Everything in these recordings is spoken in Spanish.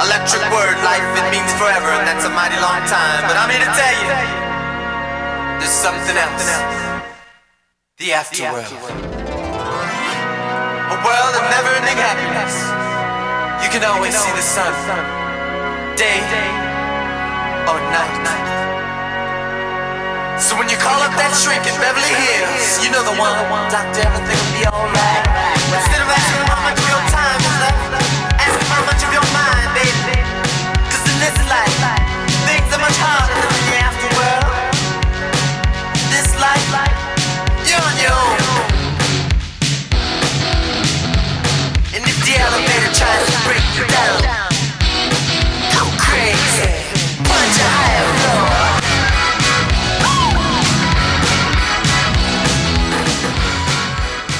Electric word, life, it means forever, and that's a mighty long time. But I'm here to tell you, there's something else. The afterworld. A world of never-ending happiness. You can always see the sun, day or night. So when you call up that shrink in Beverly Hills, you know the one. Doctor, everything will be alright. Instead of asking much of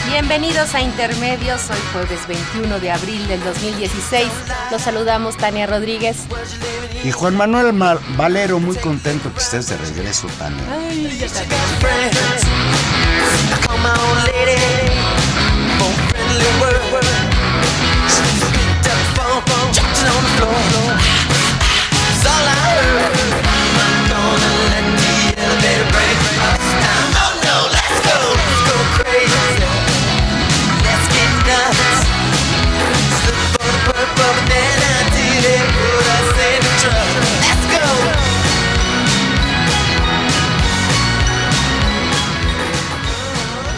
Bienvenidos a Intermedios, hoy jueves 21 de abril del 2016. Los saludamos Tania Rodríguez. Y Juan Manuel Mar- Valero, muy contento que estés de regreso, Tania.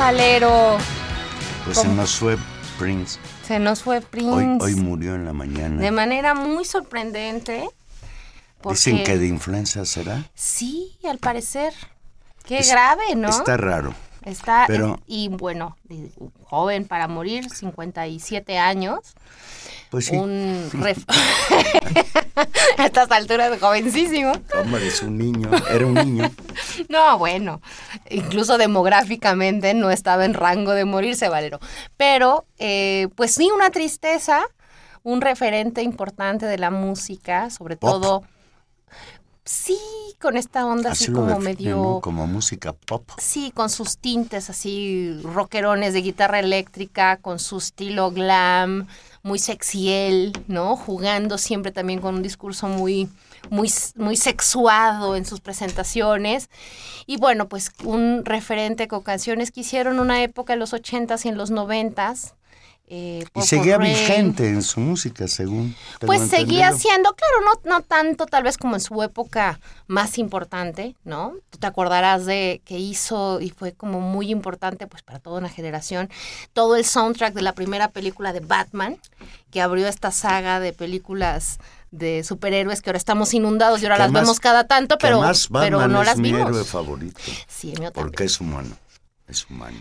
Valero, Pues se ¿Cómo? nos fue Prince. se nos fue Prince. hoy murió en la mañana. de manera muy sorprendente. porque- Dicen que de influenza será. Sí, al parecer. Qué Es- grave, ¿no? Está raro. Está, pero- y bueno, joven para morir, 57 años. Pues sí. Un ref- a estas alturas, jovencísimo. Hombre, es un niño. Era un niño. No, bueno, incluso demográficamente no estaba en rango de morirse, Valero. Pero, eh, pues sí, una tristeza, un referente importante de la música, sobre Pop. todo, sí, con esta onda así, como medio... ¿no? Como música pop. Sí, con sus tintes así rockerones de guitarra eléctrica, con su estilo glam, muy sexiel, ¿no? Jugando siempre también con un discurso muy, muy, muy sexuado en sus presentaciones. Y bueno, pues un referente con canciones que hicieron una época en los 80s y en los 90s. Eh, Y seguía vigente en su música, según. Pues seguía entendido. siendo, claro, no, no tanto tal vez como en su época más importante, ¿no? Tú te acordarás de que hizo y fue como muy importante pues para toda una generación todo el soundtrack de la primera película de Batman, que abrió esta saga de películas de superhéroes que ahora estamos inundados y ahora Que las vemos cada tanto, pero, pero no es las mi vimos. héroe favorito. Sí. Porque es humano. Es humano.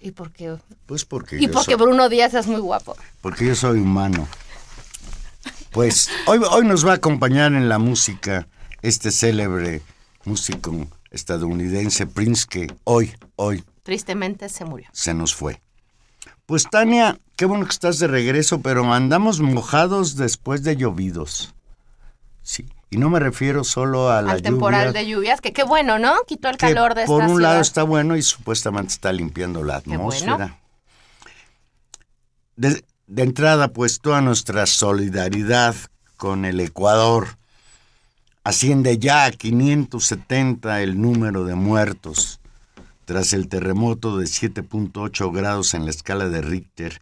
Y porque, Pues porque y yo porque soy- Bruno Díaz es muy guapo. Porque yo soy humano. Pues hoy, hoy nos va a acompañar en la música este célebre músico estadounidense Prince que hoy, hoy Tristemente se murió. se nos fue. Pues Tania, qué bueno que estás de regreso, pero andamos mojados después de llovidos. Sí, y no me refiero solo a la Al temporal lluvia, de lluvias, que qué bueno, ¿no? Quitó el que calor de esta por un ciudad. lado está bueno y supuestamente está limpiando la bueno. atmósfera. De, de entrada, pues toda nuestra solidaridad con el Ecuador asciende ya a 570 el número de muertos tras el terremoto de 7.8 grados en la escala de Richter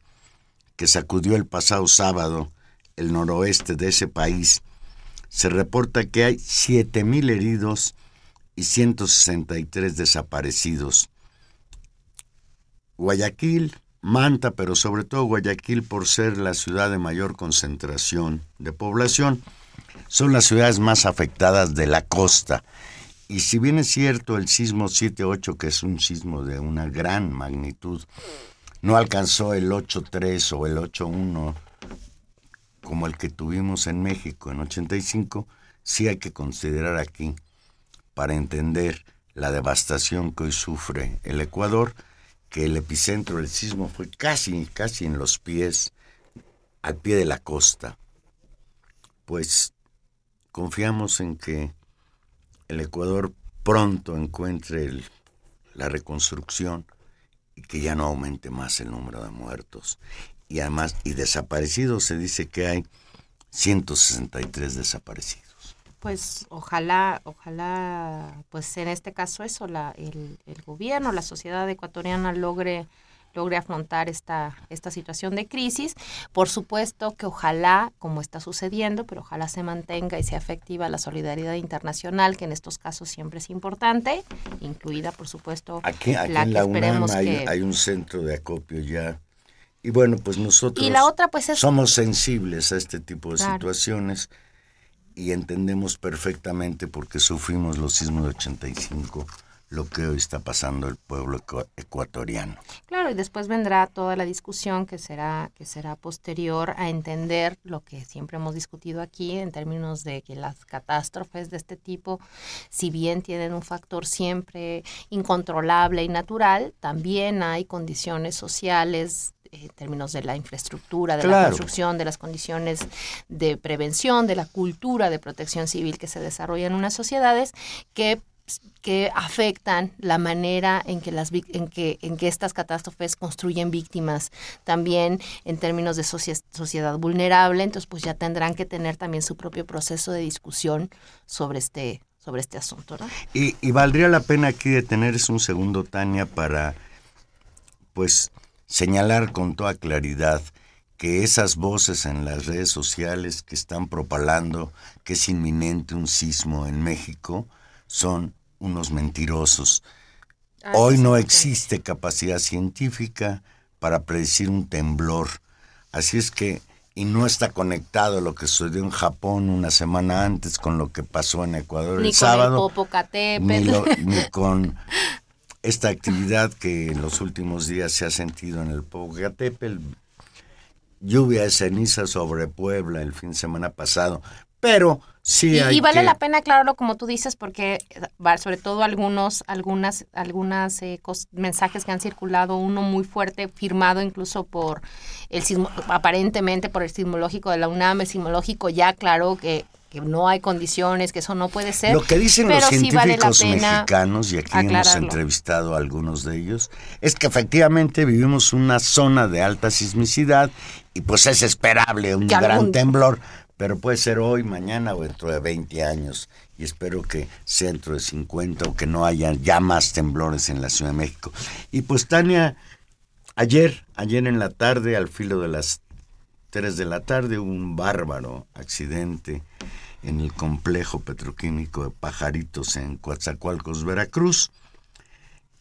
que sacudió el pasado sábado el noroeste de ese país. Se reporta que hay 7.000 heridos y 163 desaparecidos. Guayaquil, Manta, pero sobre todo Guayaquil por ser la ciudad de mayor concentración de población, son las ciudades más afectadas de la costa. Y si bien es cierto el sismo 7.8, que es un sismo de una gran magnitud, no alcanzó el 8.3 o el 8.1 como el que tuvimos en México en 85, sí hay que considerar aquí para entender la devastación que hoy sufre el Ecuador, que el epicentro del sismo fue casi, casi en los pies, al pie de la costa. Pues confiamos en que el Ecuador pronto encuentre la reconstrucción y que ya no aumente más el número de muertos. Y además, y desaparecidos, se dice que hay 163 desaparecidos. Pues ojalá, ojalá, pues en este caso eso, la, el, el gobierno, la sociedad ecuatoriana logre logre afrontar esta, esta situación de crisis. Por supuesto que ojalá, como está sucediendo, pero ojalá se mantenga y sea efectiva la solidaridad internacional, que en estos casos siempre es importante, incluida, por supuesto, Aquí, aquí la en que la UNAM esperemos hay, que... hay un centro de acopio ya. Y bueno, pues nosotros Y la otra, pues, es- somos sensibles a este tipo de Claro. situaciones y entendemos perfectamente porque sufrimos los sismos de 85 lo que hoy está pasando el pueblo ecu- ecuatoriano. Claro, y después vendrá toda la discusión que será que será posterior a entender lo que siempre hemos discutido aquí en términos de que las catástrofes de este tipo, si bien tienen un factor siempre incontrolable y natural, también hay condiciones sociales en términos de la infraestructura, de la construcción, de las condiciones de prevención, de la cultura de protección civil que se desarrolla en unas sociedades que que afectan la manera en que las en que en que estas catástrofes construyen víctimas también en términos de socie- sociedad vulnerable entonces pues ya tendrán que tener también su propio proceso de discusión sobre este sobre este asunto ¿no? Y, y valdría la pena aquí detenerse un segundo, Tania, para pues señalar con toda claridad que esas voces en las redes sociales que están propalando que es inminente un sismo en México son unos mentirosos. Hoy no existe capacidad científica para predecir un temblor. Así es que, y no está conectado lo que sucedió en Japón una semana antes con lo que pasó en Ecuador ni el con sábado el Popocatépetl ni, lo- ni con esta actividad que en los últimos días se ha sentido en el Popocatépetl. Lluvia de ceniza sobre Puebla el fin de semana pasado. Pero sí y, hay y vale que- la pena aclararlo como tú dices porque sobre todo algunos algunas algunas eh, mensajes que han circulado uno muy fuerte firmado incluso por el sismo aparentemente por el sismológico de la UNAM el sismológico ya aclaró que que no hay condiciones que eso no puede ser Lo que dicen los sí vale científicos mexicanos, y aquí hemos entrevistado a algunos de ellos, es que efectivamente vivimos una zona de alta sismicidad y pues es esperable un Que gran algún- temblor, pero puede ser hoy, mañana o dentro de 20 años. Y espero que sea dentro de 50 o que no haya ya más temblores en la Ciudad de México. Y pues Tania, ayer, ayer en la tarde, al filo de las 3 de la tarde, hubo un bárbaro accidente en el complejo petroquímico de Pajaritos en Coatzacoalcos, Veracruz.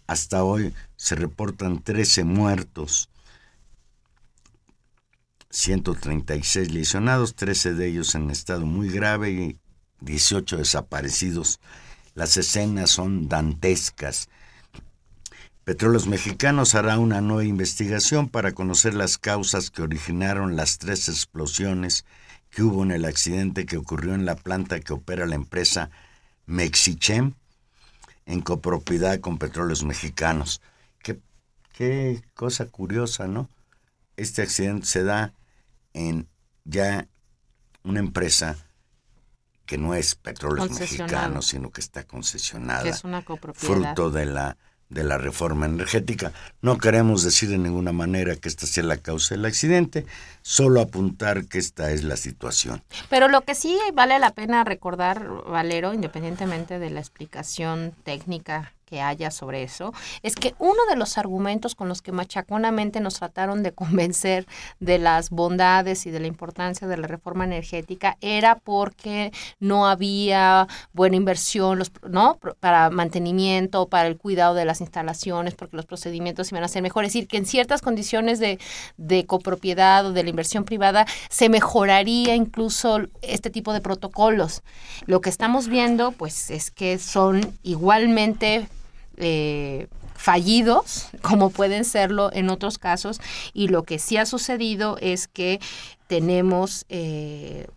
Hasta hoy se reportan 13 muertos, 136 lesionados, 13 de ellos en estado muy grave y 18 desaparecidos. Las escenas son dantescas. Petróleos Mexicanos hará una nueva investigación para conocer las causas que originaron las tres explosiones que hubo en el accidente que ocurrió en la planta que opera la empresa Mexichem en copropiedad con Petróleos Mexicanos. Qué, qué cosa curiosa, ¿no? Este accidente se da en ya una empresa que no es Petróleos. Mexicanos, sino que está concesionada que es una copropiedad fruto de la de la reforma energética. No queremos decir de ninguna manera que esta sea la causa del accidente, solo apuntar que esta es la situación. Pero lo que sí vale la pena recordar, Valero, independientemente de la explicación técnica que haya sobre eso, es que uno de los argumentos con los que machaconamente nos trataron de convencer de las bondades y de la importancia de la reforma energética era porque no había buena inversión los, ¿no? para mantenimiento, para el cuidado de las instalaciones, porque los procedimientos iban a ser mejores. Es decir, que en ciertas condiciones de, de copropiedad o de la inversión privada se mejoraría incluso este tipo de protocolos. Lo que estamos viendo, pues, es que son igualmente eh, fallidos, como pueden serlo en otros casos, y lo que sí ha sucedido es que tenemos eh,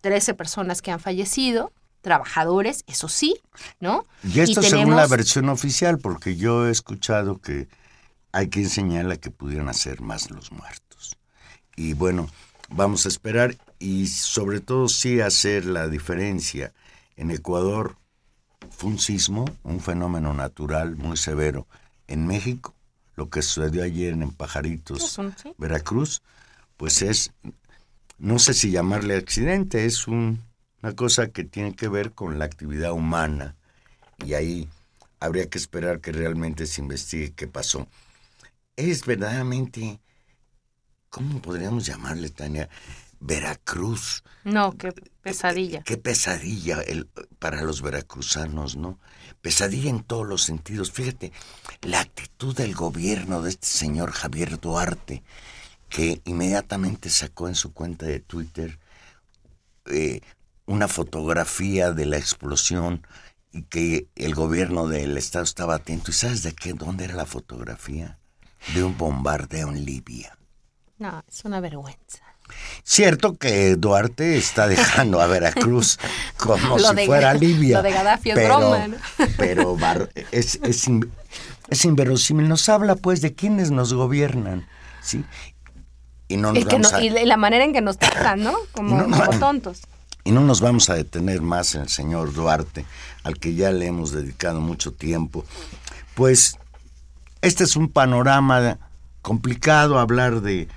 13 personas que han fallecido, trabajadores, eso sí, ¿no? Y esto según la versión oficial, porque yo he escuchado que hay quien señala que pudieran ser más los muertos. Y bueno, vamos a esperar y sobre todo sí hacer la diferencia. En Ecuador fue un sismo, un fenómeno natural muy severo. En México, lo que sucedió ayer en Pajaritos, sí. Veracruz, pues es, no sé si llamarle accidente, es un- una cosa que tiene que ver con la actividad humana y ahí habría que esperar que realmente se investigue qué pasó. Es verdaderamente, ¿cómo podríamos llamarle, Tania? Veracruz. No, qué pesadilla. Qué pesadilla el- para los veracruzanos, ¿no? Pesadilla en todos los sentidos. Fíjate, la actitud del gobierno de este señor Javier Duarte, que inmediatamente sacó en su cuenta de Twitter eh, una fotografía de la explosión y que el gobierno del estado estaba atento. ¿Y sabes de qué? ¿Dónde era la fotografía? De un bombardeo en Libia. No, es una vergüenza. Cierto que Duarte está dejando a Veracruz como si de- fuera Libia. lo de Gaddafi es pero, broma, ¿no? Pero es, es, in- es inverosímil. Nos habla pues de quienes nos gobiernan, ¿sí? Y no nos Y, que vamos no- a- y la manera en que nos tratan, ¿no? Como, no. como tontos. Y no nos vamos a detener más en el señor Duarte, al que ya le hemos dedicado mucho tiempo. Pues este es un panorama complicado hablar de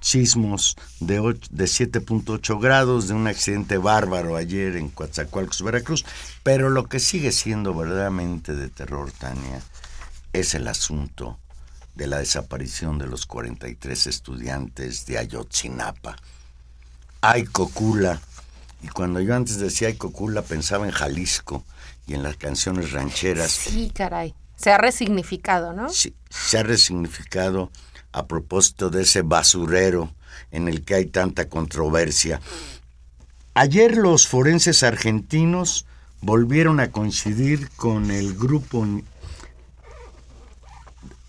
sismos de, de 7.8 grados, de un accidente bárbaro ayer en Coatzacoalcos, Veracruz, pero lo que sigue siendo verdaderamente de terror, Tania, es el asunto de la desaparición de los 43 estudiantes de Ayotzinapa. Ay, Cocula. Y cuando yo antes decía Ay, Cocula, pensaba en Jalisco y en las canciones rancheras. Sí, caray. Se ha resignificado, ¿no? Sí, se ha resignificado a propósito de ese basurero en el que hay tanta controversia. Ayer los forenses argentinos volvieron a coincidir con el grupo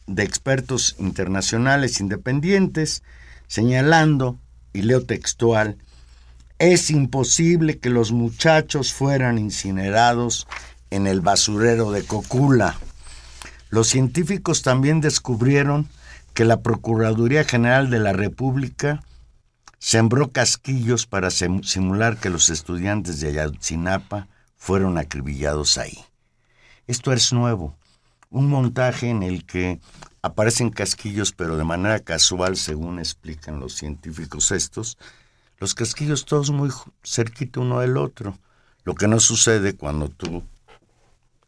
de expertos internacionales independientes, señalando, y leo textual, es imposible que los muchachos fueran incinerados en el basurero de Cocula. Los científicos también descubrieron que la Procuraduría General de la República sembró casquillos para sim- simular que los estudiantes de Ayotzinapa fueron acribillados ahí. Esto es nuevo, un montaje en el que aparecen casquillos, pero de manera casual, según explican los científicos estos, los casquillos todos muy cerquita uno del otro, lo que no sucede cuando tú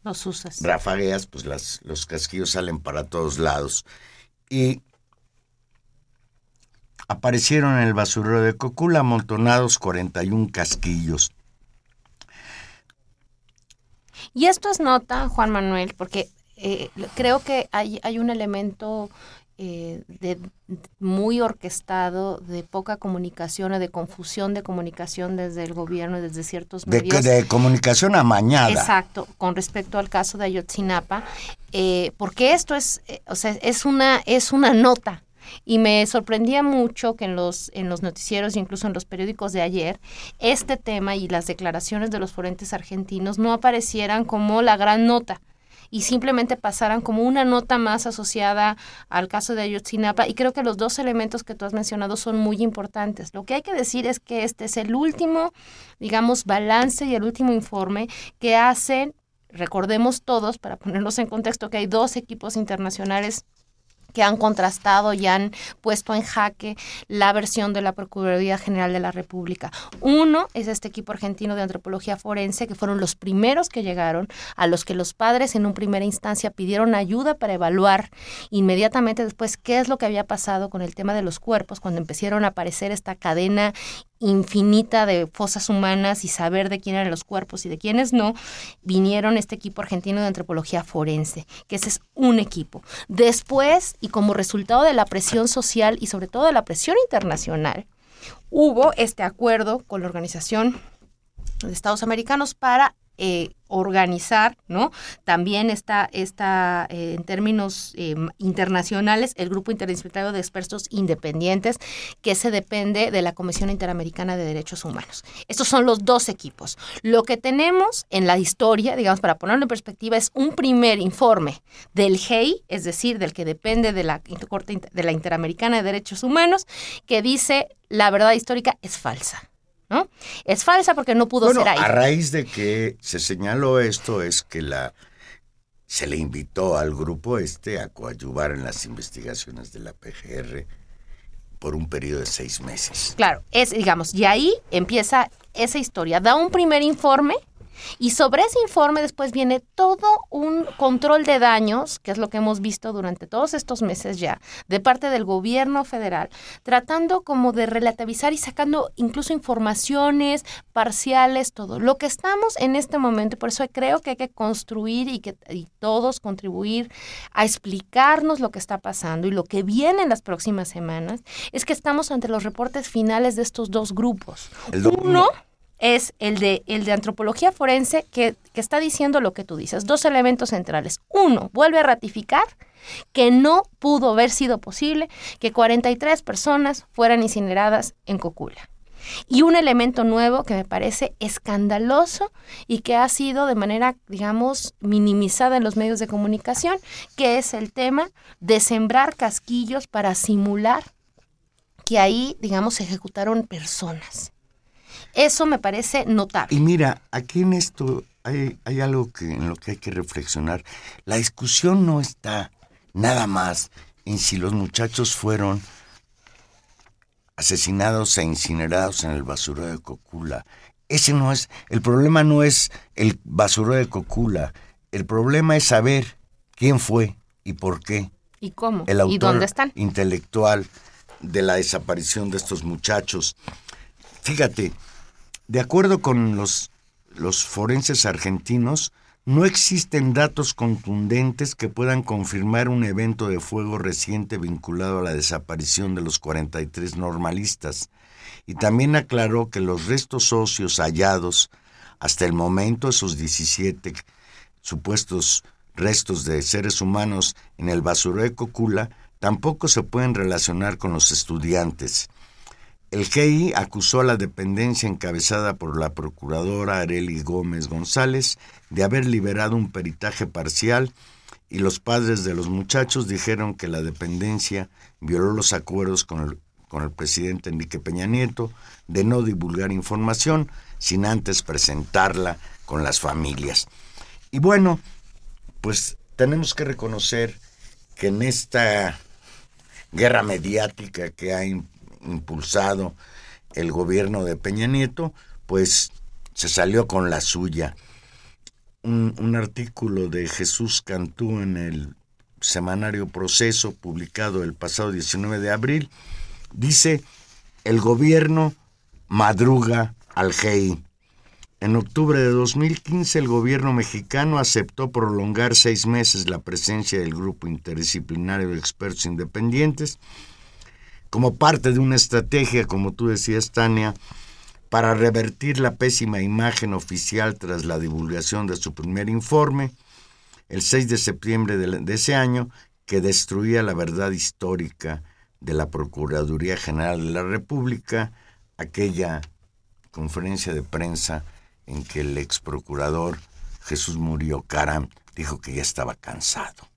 Los usas. rafagueas, pues las, los casquillos salen para todos lados. Y aparecieron en el basurero de Cocula amontonados 41 casquillos. Y esto es nota, Juan Manuel, porque eh, creo que hay, hay un elemento eh, de, muy orquestado de poca comunicación o de confusión de comunicación desde el gobierno y desde ciertos medios. de comunicación amañada. Exacto, con respecto al caso de Ayotzinapa, eh, porque esto es, eh, o sea, es una, es una nota. Y me sorprendía mucho que en los, en los noticieros incluso en los periódicos de ayer, este tema y las declaraciones de los forenses argentinos no aparecieran como la gran nota y simplemente pasaran como una nota más asociada al caso de Ayotzinapa. Y creo que los dos elementos que tú has mencionado son muy importantes. Lo que hay que decir es que este es el último, digamos, balance y el último informe que hacen, recordemos todos, para ponernos en contexto, que hay dos equipos internacionales que han contrastado y han puesto en jaque la versión de la Procuraduría General de la República. Uno es este equipo argentino de antropología forense, que fueron los primeros que llegaron, a los que los padres en un primera instancia pidieron ayuda para evaluar inmediatamente después qué es lo que había pasado con el tema de los cuerpos, cuando empezaron a aparecer esta cadena infinita de fosas humanas y saber de quién eran los cuerpos y de quiénes no, vinieron este equipo argentino de antropología forense, que ese es un equipo. Después, y como resultado de la presión social y sobre todo de la presión internacional, hubo este acuerdo con la Organización de Estados Americanos para eh, organizar, ¿no? También está, está eh, en términos eh, internacionales el Grupo Interdisciplinario de Expertos Independientes, que se depende de la Comisión Interamericana de Derechos Humanos. Estos son los dos equipos. Lo que tenemos en la historia, digamos, para ponerlo en perspectiva, es un primer informe del GEI, es decir, del que depende de la Corte de la Interamericana de Derechos Humanos, que dice la verdad histórica es falsa. ¿No? Es falsa porque no pudo Bueno, ser ahí. a raíz de que se señaló esto es que la se le invitó al grupo este a coadyuvar en las investigaciones de la PGR por un periodo de seis meses. Claro, es, digamos, y ahí empieza esa historia. Da un primer informe y sobre ese informe después viene todo un control de daños, que es lo que hemos visto durante todos estos meses ya, de parte del gobierno federal, tratando como de relativizar y sacando incluso informaciones parciales, todo. Lo que estamos en este momento, por eso creo que hay que construir y que y todos contribuir a explicarnos lo que está pasando y lo que viene en las próximas semanas, es que estamos ante los reportes finales de estos dos grupos. El Uno es el de, el de antropología forense que, que está diciendo lo que tú dices. Dos elementos centrales. Uno, vuelve a ratificar que no pudo haber sido posible que 43 personas fueran incineradas en Cocula. Y un elemento nuevo que me parece escandaloso y que ha sido de manera, digamos, minimizada en los medios de comunicación, que es el tema de sembrar casquillos para simular que ahí, digamos, se ejecutaron personas. Eso me parece notable. Y mira, aquí en esto hay, hay algo que, en lo que hay que reflexionar. La discusión no está nada más en si los muchachos fueron asesinados e incinerados en el basurero de Cocula. Ese no es, el problema no es el basurero de Cocula. El problema es saber quién fue y por qué. ¿Y cómo? El autor ¿Y dónde están? intelectual de la desaparición de estos muchachos. Fíjate, de acuerdo con los, los forenses argentinos, no existen datos contundentes que puedan confirmar un evento de fuego reciente vinculado a la desaparición de los 43 normalistas. Y también aclaró que los restos óseos hallados hasta el momento, esos 17 supuestos restos de seres humanos en el basurero de Cocula, tampoco se pueden relacionar con los estudiantes. El GI acusó a la dependencia encabezada por la procuradora Areli Gómez González de haber liberado un peritaje parcial y los padres de los muchachos dijeron que la dependencia violó los acuerdos con el, con el presidente Enrique Peña Nieto de no divulgar información sin antes presentarla con las familias. Y bueno, pues tenemos que reconocer que en esta guerra mediática que ha im- impulsado el gobierno de Peña Nieto, pues se salió con la suya. Un, artículo de Jesús Cantú en el semanario Proceso, publicado el pasado 19 de abril, dice, el gobierno madruga al GEI. En octubre de 2015, el gobierno mexicano aceptó prolongar seis meses la presencia del Grupo Interdisciplinario de Expertos Independientes como parte de una estrategia, como tú decías, Tania, para revertir la pésima imagen oficial tras la divulgación de su primer informe, el 6 de septiembre de, ese año, que destruía la verdad histórica de la Procuraduría General de la República, aquella conferencia de prensa en que el ex procurador Jesús Murillo Caram dijo que ya estaba cansado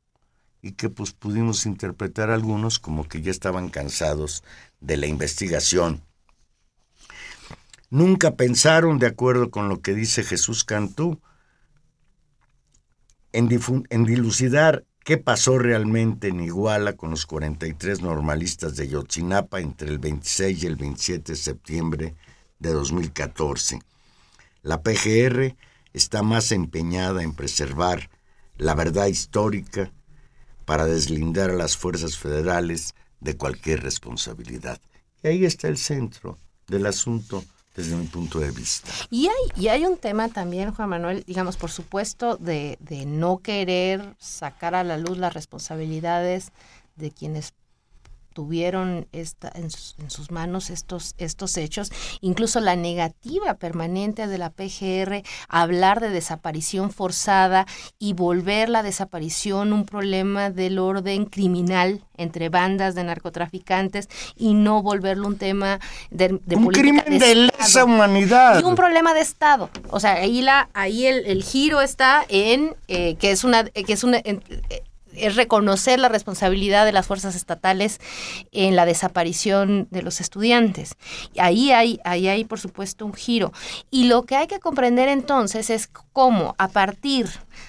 y que pues pudimos interpretar algunos como que ya estaban cansados de la investigación. Nunca pensaron, de acuerdo con lo que dice Jesús Cantú, en, en dilucidar qué pasó realmente en Iguala con los 43 normalistas de Yotzinapa entre el 26 y el 27 de septiembre de 2014. La PGR está más empeñada en preservar la verdad histórica para deslindar a las fuerzas federales de cualquier responsabilidad. Y ahí está el centro del asunto desde mi punto de vista. Y hay, y hay un tema también, Juan Manuel, digamos, por supuesto, de, de no querer sacar a la luz las responsabilidades de quienes tuvieron esta, en, sus, en sus manos estos, estos hechos, incluso la negativa permanente de la PGR a hablar de desaparición forzada y volver la desaparición un problema del orden criminal entre bandas de narcotraficantes y no volverlo un tema de, de Un política crimen de lesa humanidad. Y un problema de Estado. O sea, ahí, la, ahí el, el giro está en eh, que es una, que es una en- es reconocer la responsabilidad de las fuerzas estatales en la desaparición de los estudiantes. Y ahí hay, ahí hay, por supuesto, un giro. Y lo que hay que comprender entonces es cómo, a partir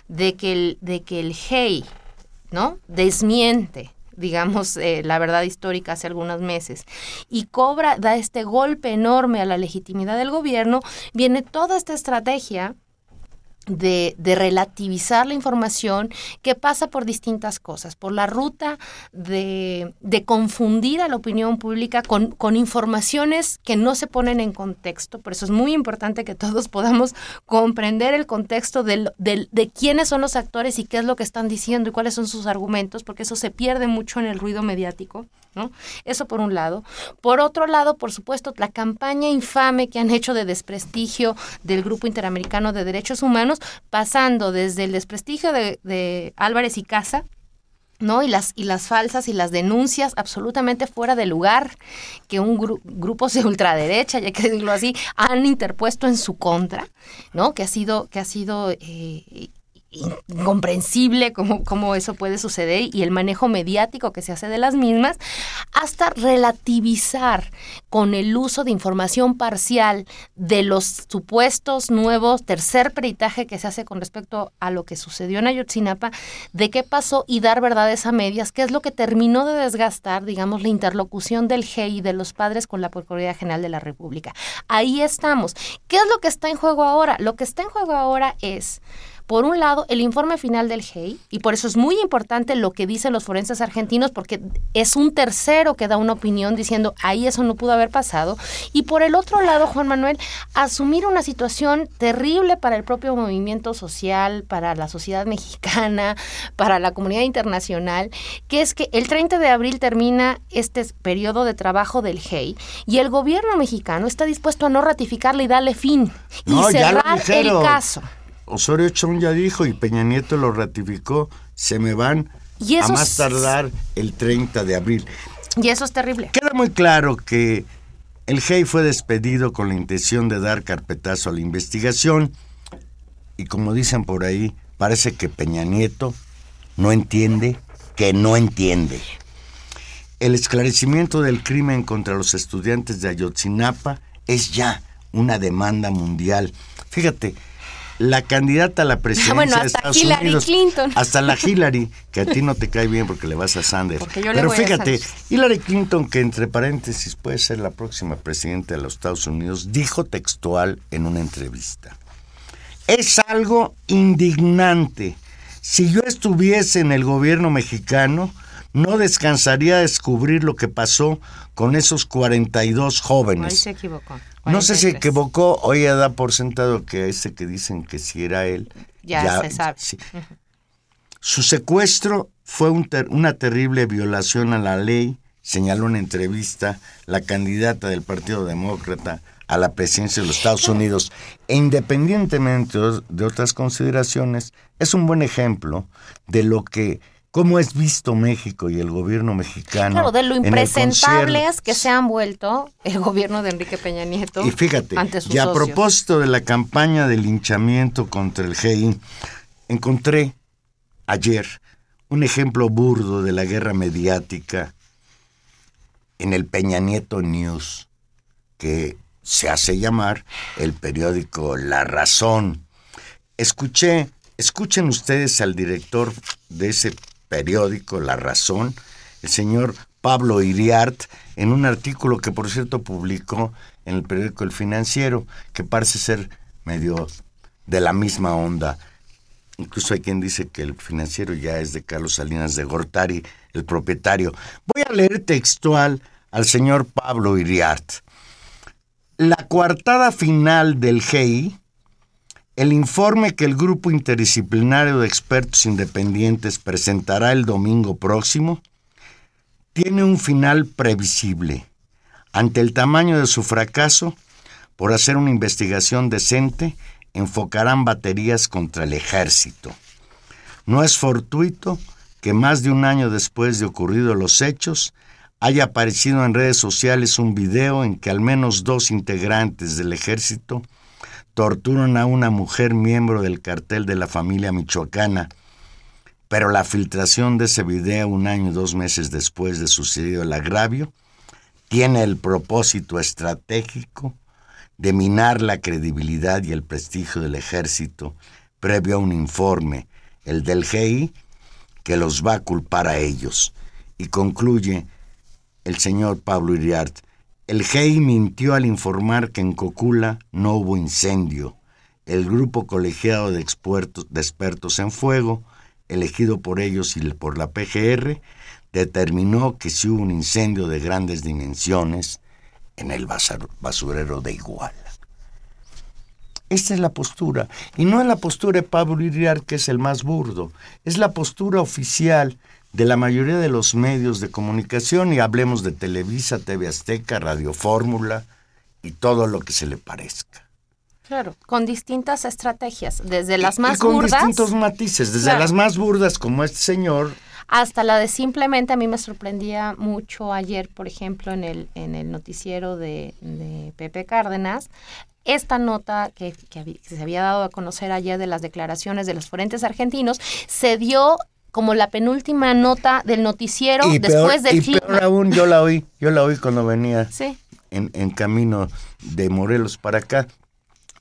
de que el, de que el GEI, ¿no? Desmiente digamos, eh, la verdad histórica hace algunos meses, y cobra, da este golpe enorme a la legitimidad del gobierno, viene toda esta estrategia de, relativizar la información que pasa por distintas cosas, por la ruta de, de confundir a la opinión pública con, con, informaciones que no se ponen en contexto. Por eso es muy importante que todos podamos comprender el contexto del, del, de quiénes son los actores y qué es lo que están diciendo y cuáles son sus argumentos, porque eso se pierde mucho en el ruido mediático. ¿no? Eso por un lado. Por otro lado, por supuesto, la campaña infame que han hecho de desprestigio del Grupo Interamericano de Derechos Humanos, pasando desde el desprestigio de, Álvarez y Casa, ¿no? Y las, y las falsas y las denuncias absolutamente fuera de lugar que un gru grupos de ultraderecha, ya que decirlo así, han interpuesto en su contra, ¿no? Que ha sido, que ha sido eh, incomprensible cómo, cómo eso puede suceder y el manejo mediático que se hace de las mismas, hasta relativizar con el uso de información parcial de los supuestos nuevos tercer peritaje que se hace con respecto a lo que sucedió en Ayotzinapa, de qué pasó y dar verdades a medias, que es lo que terminó de desgastar, digamos, la interlocución del GEI de los padres con la Procuraduría General de la República. Ahí estamos. ¿Qué es lo que está en juego ahora? Lo que está en juego ahora es por un lado, el informe final del GEI, y por eso es muy importante lo que dicen los forenses argentinos, porque es un tercero que da una opinión diciendo, ahí eso no pudo haber pasado. Y por el otro lado, Juan Manuel, asumir una situación terrible para el propio movimiento social, para la sociedad mexicana, para la comunidad internacional, que es que el 30 de abril termina este periodo de trabajo del GEI y el gobierno mexicano está dispuesto a no ratificarle y darle fin y no, cerrar el caso. Osorio Chong ya dijo y Peña Nieto lo ratificó, se me van y a más tardar el 30 de abril. Y eso es terrible. Queda muy claro que el GEI fue despedido con la intención de dar carpetazo a la investigación y como dicen por ahí, parece que Peña Nieto no entiende que no entiende. El esclarecimiento del crimen contra los estudiantes de Ayotzinapa es ya una demanda mundial. Fíjate, la candidata a la presidencia bueno, hasta de Estados Hillary Unidos, Clinton. hasta la Hillary, que a ti no te cae bien porque le vas a Sanders. Pero a fíjate. Hillary Clinton, que entre paréntesis puede ser la próxima presidenta de los Estados Unidos, dijo textual en una entrevista: Es algo indignante. Si yo estuviese en el gobierno mexicano, no descansaría de descubrir lo que pasó con esos 42 jóvenes. Ahí se equivocó. No sé si se 43. equivocó, hoy ya da por sentado que a ese que dicen que si era él. Ya se sabe. sí. Su secuestro fue un ter- una terrible violación a la ley, señaló en entrevista la candidata del Partido Demócrata a la presidencia de los Estados Unidos. E independientemente de- de otras consideraciones, es un buen ejemplo de lo que, cómo es visto México y el gobierno mexicano. Claro, de lo impresentables que se han vuelto el gobierno de Enrique Peña Nieto. Y fíjate, ante sus y a socios. propósito de la campaña de linchamiento contra el GEI, encontré ayer un ejemplo burdo de la guerra mediática en el Peña Nieto News, que se hace llamar el periódico La Razón. Escuché, escuchen ustedes al director de ese periódico, La Razón, el señor Pablo Iriart, en un artículo que por cierto publicó en el periódico El Financiero, que parece ser medio de la misma onda. Incluso hay quien dice que el financiero ya es de Carlos Salinas de Gortari, el propietario. Voy a leer textual al señor Pablo Iriart. La coartada final del GEI, el informe que el grupo interdisciplinario de expertos independientes presentará el domingo próximo, tiene un final previsible. Ante el tamaño de su fracaso, por hacer una investigación decente, enfocarán baterías contra el ejército. No es fortuito que más de un año después de ocurridos los hechos, haya aparecido en redes sociales un video en que al menos dos integrantes del ejército torturan a una mujer miembro del cartel de la familia michoacana, pero la filtración de ese video un año y dos meses después de sucedido el agravio tiene el propósito estratégico de minar la credibilidad y el prestigio del ejército previo a un informe, el del GI, que los va a culpar a ellos. Y concluye el señor Pablo Iriart, el GEI mintió al informar que en Cocula no hubo incendio. El grupo colegiado de expertos, en fuego, elegido por ellos y por la PGR, determinó que sí hubo un incendio de grandes dimensiones en el basurero de Iguala. Esta es la postura, y no es la postura de Pablo Iriart, que es el más burdo, es la postura oficial de la mayoría de los medios de comunicación y hablemos de Televisa, TV Azteca, Radio Fórmula y todo lo que se le parezca. Claro, con distintas estrategias, desde las más y con burdas. distintos matices, desde Claro. las más burdas como este señor, hasta la de simplemente a mí me sorprendía mucho ayer, por ejemplo, en el, en el noticiero de, de Pepe Cárdenas, esta nota que, que se había dado a conocer ayer de las declaraciones de los forenses argentinos se dio como la penúltima nota del noticiero y, después peor, del y clima. peor aún, yo la oí, yo la oí cuando venía Sí. en, en camino de Morelos para acá.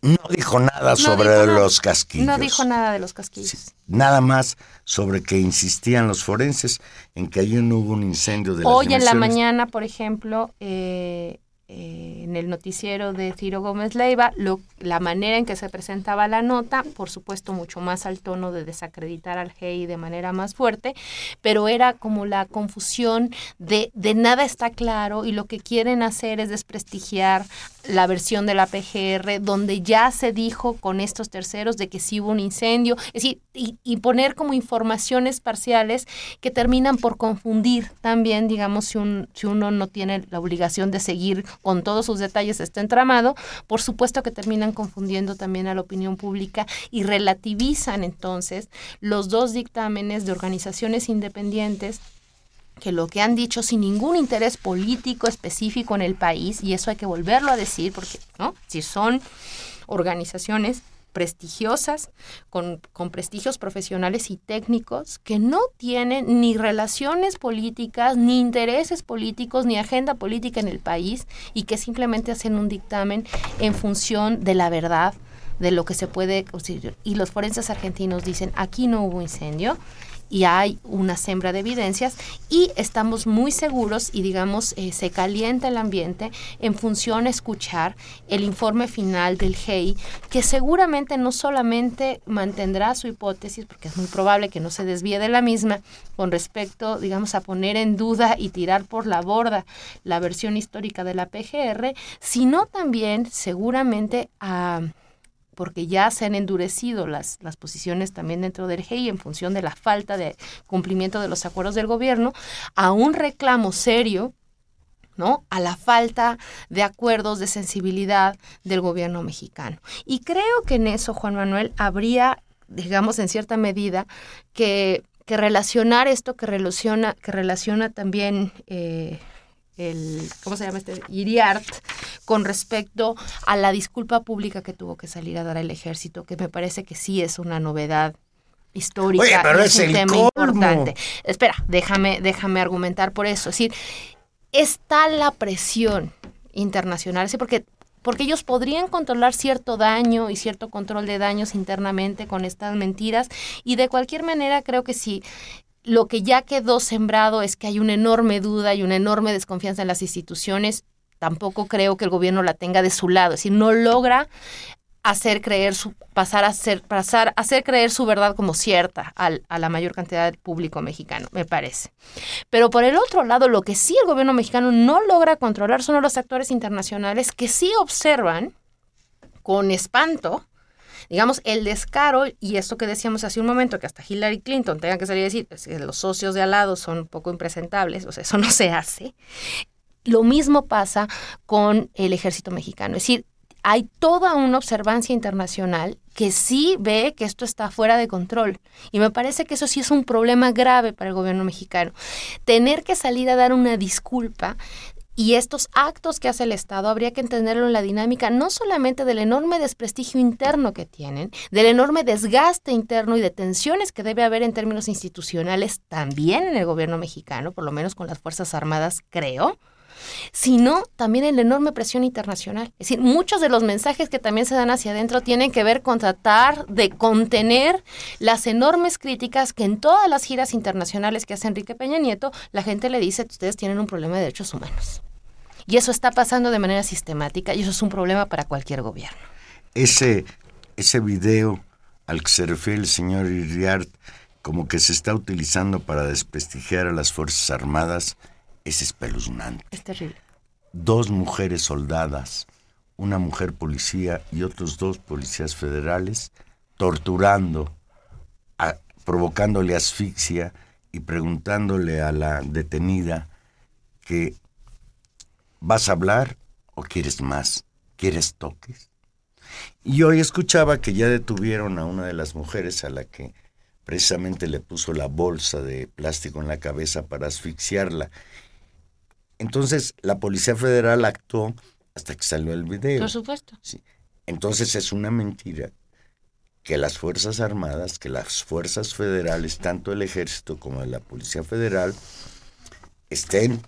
No dijo nada sobre dijo nada. los casquillos. No dijo nada de los casquillos. Nada más sobre que insistían los forenses en que allí no hubo un incendio de las Hoy en la mañana, por ejemplo, eh, eh, en el noticiero de Ciro Gómez Leiva, lo- la manera en que se presentaba la nota, por supuesto mucho más al tono de desacreditar al GEI de manera más fuerte, pero era como la confusión de, de nada está claro y lo que quieren hacer es desprestigiar la versión de la PGR, donde ya se dijo con estos terceros de que sí hubo un incendio, es decir, y, y poner como informaciones parciales que terminan por confundir también, digamos, si, un, si uno no tiene la obligación de seguir con todos sus detalles este entramado, por supuesto que terminan confundiendo también a la opinión pública y relativizan entonces los dos dictámenes de organizaciones independientes que lo que han dicho sin ningún interés político específico en el país, y eso hay que volverlo a decir, porque ¿no? si son organizaciones prestigiosas, con, con prestigios profesionales y técnicos, que no tienen ni relaciones políticas, ni intereses políticos, ni agenda política en el país, y que simplemente hacen un dictamen en función de la verdad, de lo que se puede. Y los forenses argentinos dicen, aquí no hubo incendio, y hay una sembra de evidencias y estamos muy seguros y digamos eh, se calienta el ambiente en función a escuchar el informe final del GEI que seguramente no solamente mantendrá su hipótesis porque es muy probable que no se desvíe de la misma con respecto digamos a poner en duda y tirar por la borda la versión histórica de la PGR sino también seguramente a porque ya se han endurecido las, las posiciones también dentro del GEI en función de la falta de cumplimiento de los acuerdos del gobierno, a un reclamo serio ¿no? a la falta de acuerdos de sensibilidad del gobierno mexicano. Y creo que en eso, Juan Manuel, habría, digamos, en cierta medida, que, que relacionar esto que relaciona, que relaciona también eh, el, ¿cómo se llama este? Iriart, con respecto a la disculpa pública que tuvo que salir a dar el ejército, que me parece que sí es una novedad histórica. Oye, pero es un el tema colmo. importante. Espera, déjame, déjame argumentar por eso. Es decir, está la presión internacional, sí, porque porque ellos podrían controlar cierto daño y cierto control de daños internamente con estas mentiras y de cualquier manera creo que si lo que ya quedó sembrado es que hay una enorme duda y una enorme desconfianza en las instituciones, tampoco creo que el gobierno la tenga de su lado, es decir, no logra hacer creer su pasar a ser pasar hacer creer su verdad como cierta al, a la mayor cantidad del público mexicano, me parece. Pero por el otro lado, lo que sí el gobierno mexicano no logra controlar son los actores internacionales que sí observan con espanto Digamos, el descaro y esto que decíamos hace un momento, que hasta Hillary Clinton tenga que salir a decir "Es que los socios de al lado son un poco impresentables, o sea, eso no se hace. Lo mismo pasa con el ejército mexicano. Es decir, hay toda una observancia internacional que sí ve que esto está fuera de control. Y me parece que eso sí es un problema grave para el gobierno mexicano. Tener que salir a dar una disculpa y estos actos que hace el Estado habría que entenderlo en la dinámica no solamente del enorme desprestigio interno que tienen, del enorme desgaste interno y de tensiones que debe haber en términos institucionales también en el gobierno mexicano, por lo menos con las Fuerzas Armadas, creo, sino también en la enorme presión internacional. Es decir, muchos de los mensajes que también se dan hacia adentro tienen que ver con tratar de contener las enormes críticas que en todas las giras internacionales que hace Enrique Peña Nieto, la gente le dice, ustedes tienen un problema de derechos humanos. Y eso está pasando de manera sistemática y eso es un problema para cualquier gobierno. Ese, ese video al que se refiere el señor Iriart como que se está utilizando para desprestigiar a las Fuerzas Armadas es espeluznante. Es terrible. Dos mujeres soldadas, una mujer policía y otros dos policías federales, torturando, a- provocándole asfixia y preguntándole a la detenida que ¿vas a hablar o quieres más? ¿Quieres toques? Y hoy escuchaba que ya detuvieron a una de las mujeres a la que precisamente le puso la bolsa de plástico en la cabeza para asfixiarla. Entonces la Policía Federal actuó hasta que salió el video. Por supuesto. Sí. Entonces es una mentira que las Fuerzas Armadas, que las Fuerzas Federales, tanto el Ejército como la Policía Federal, estén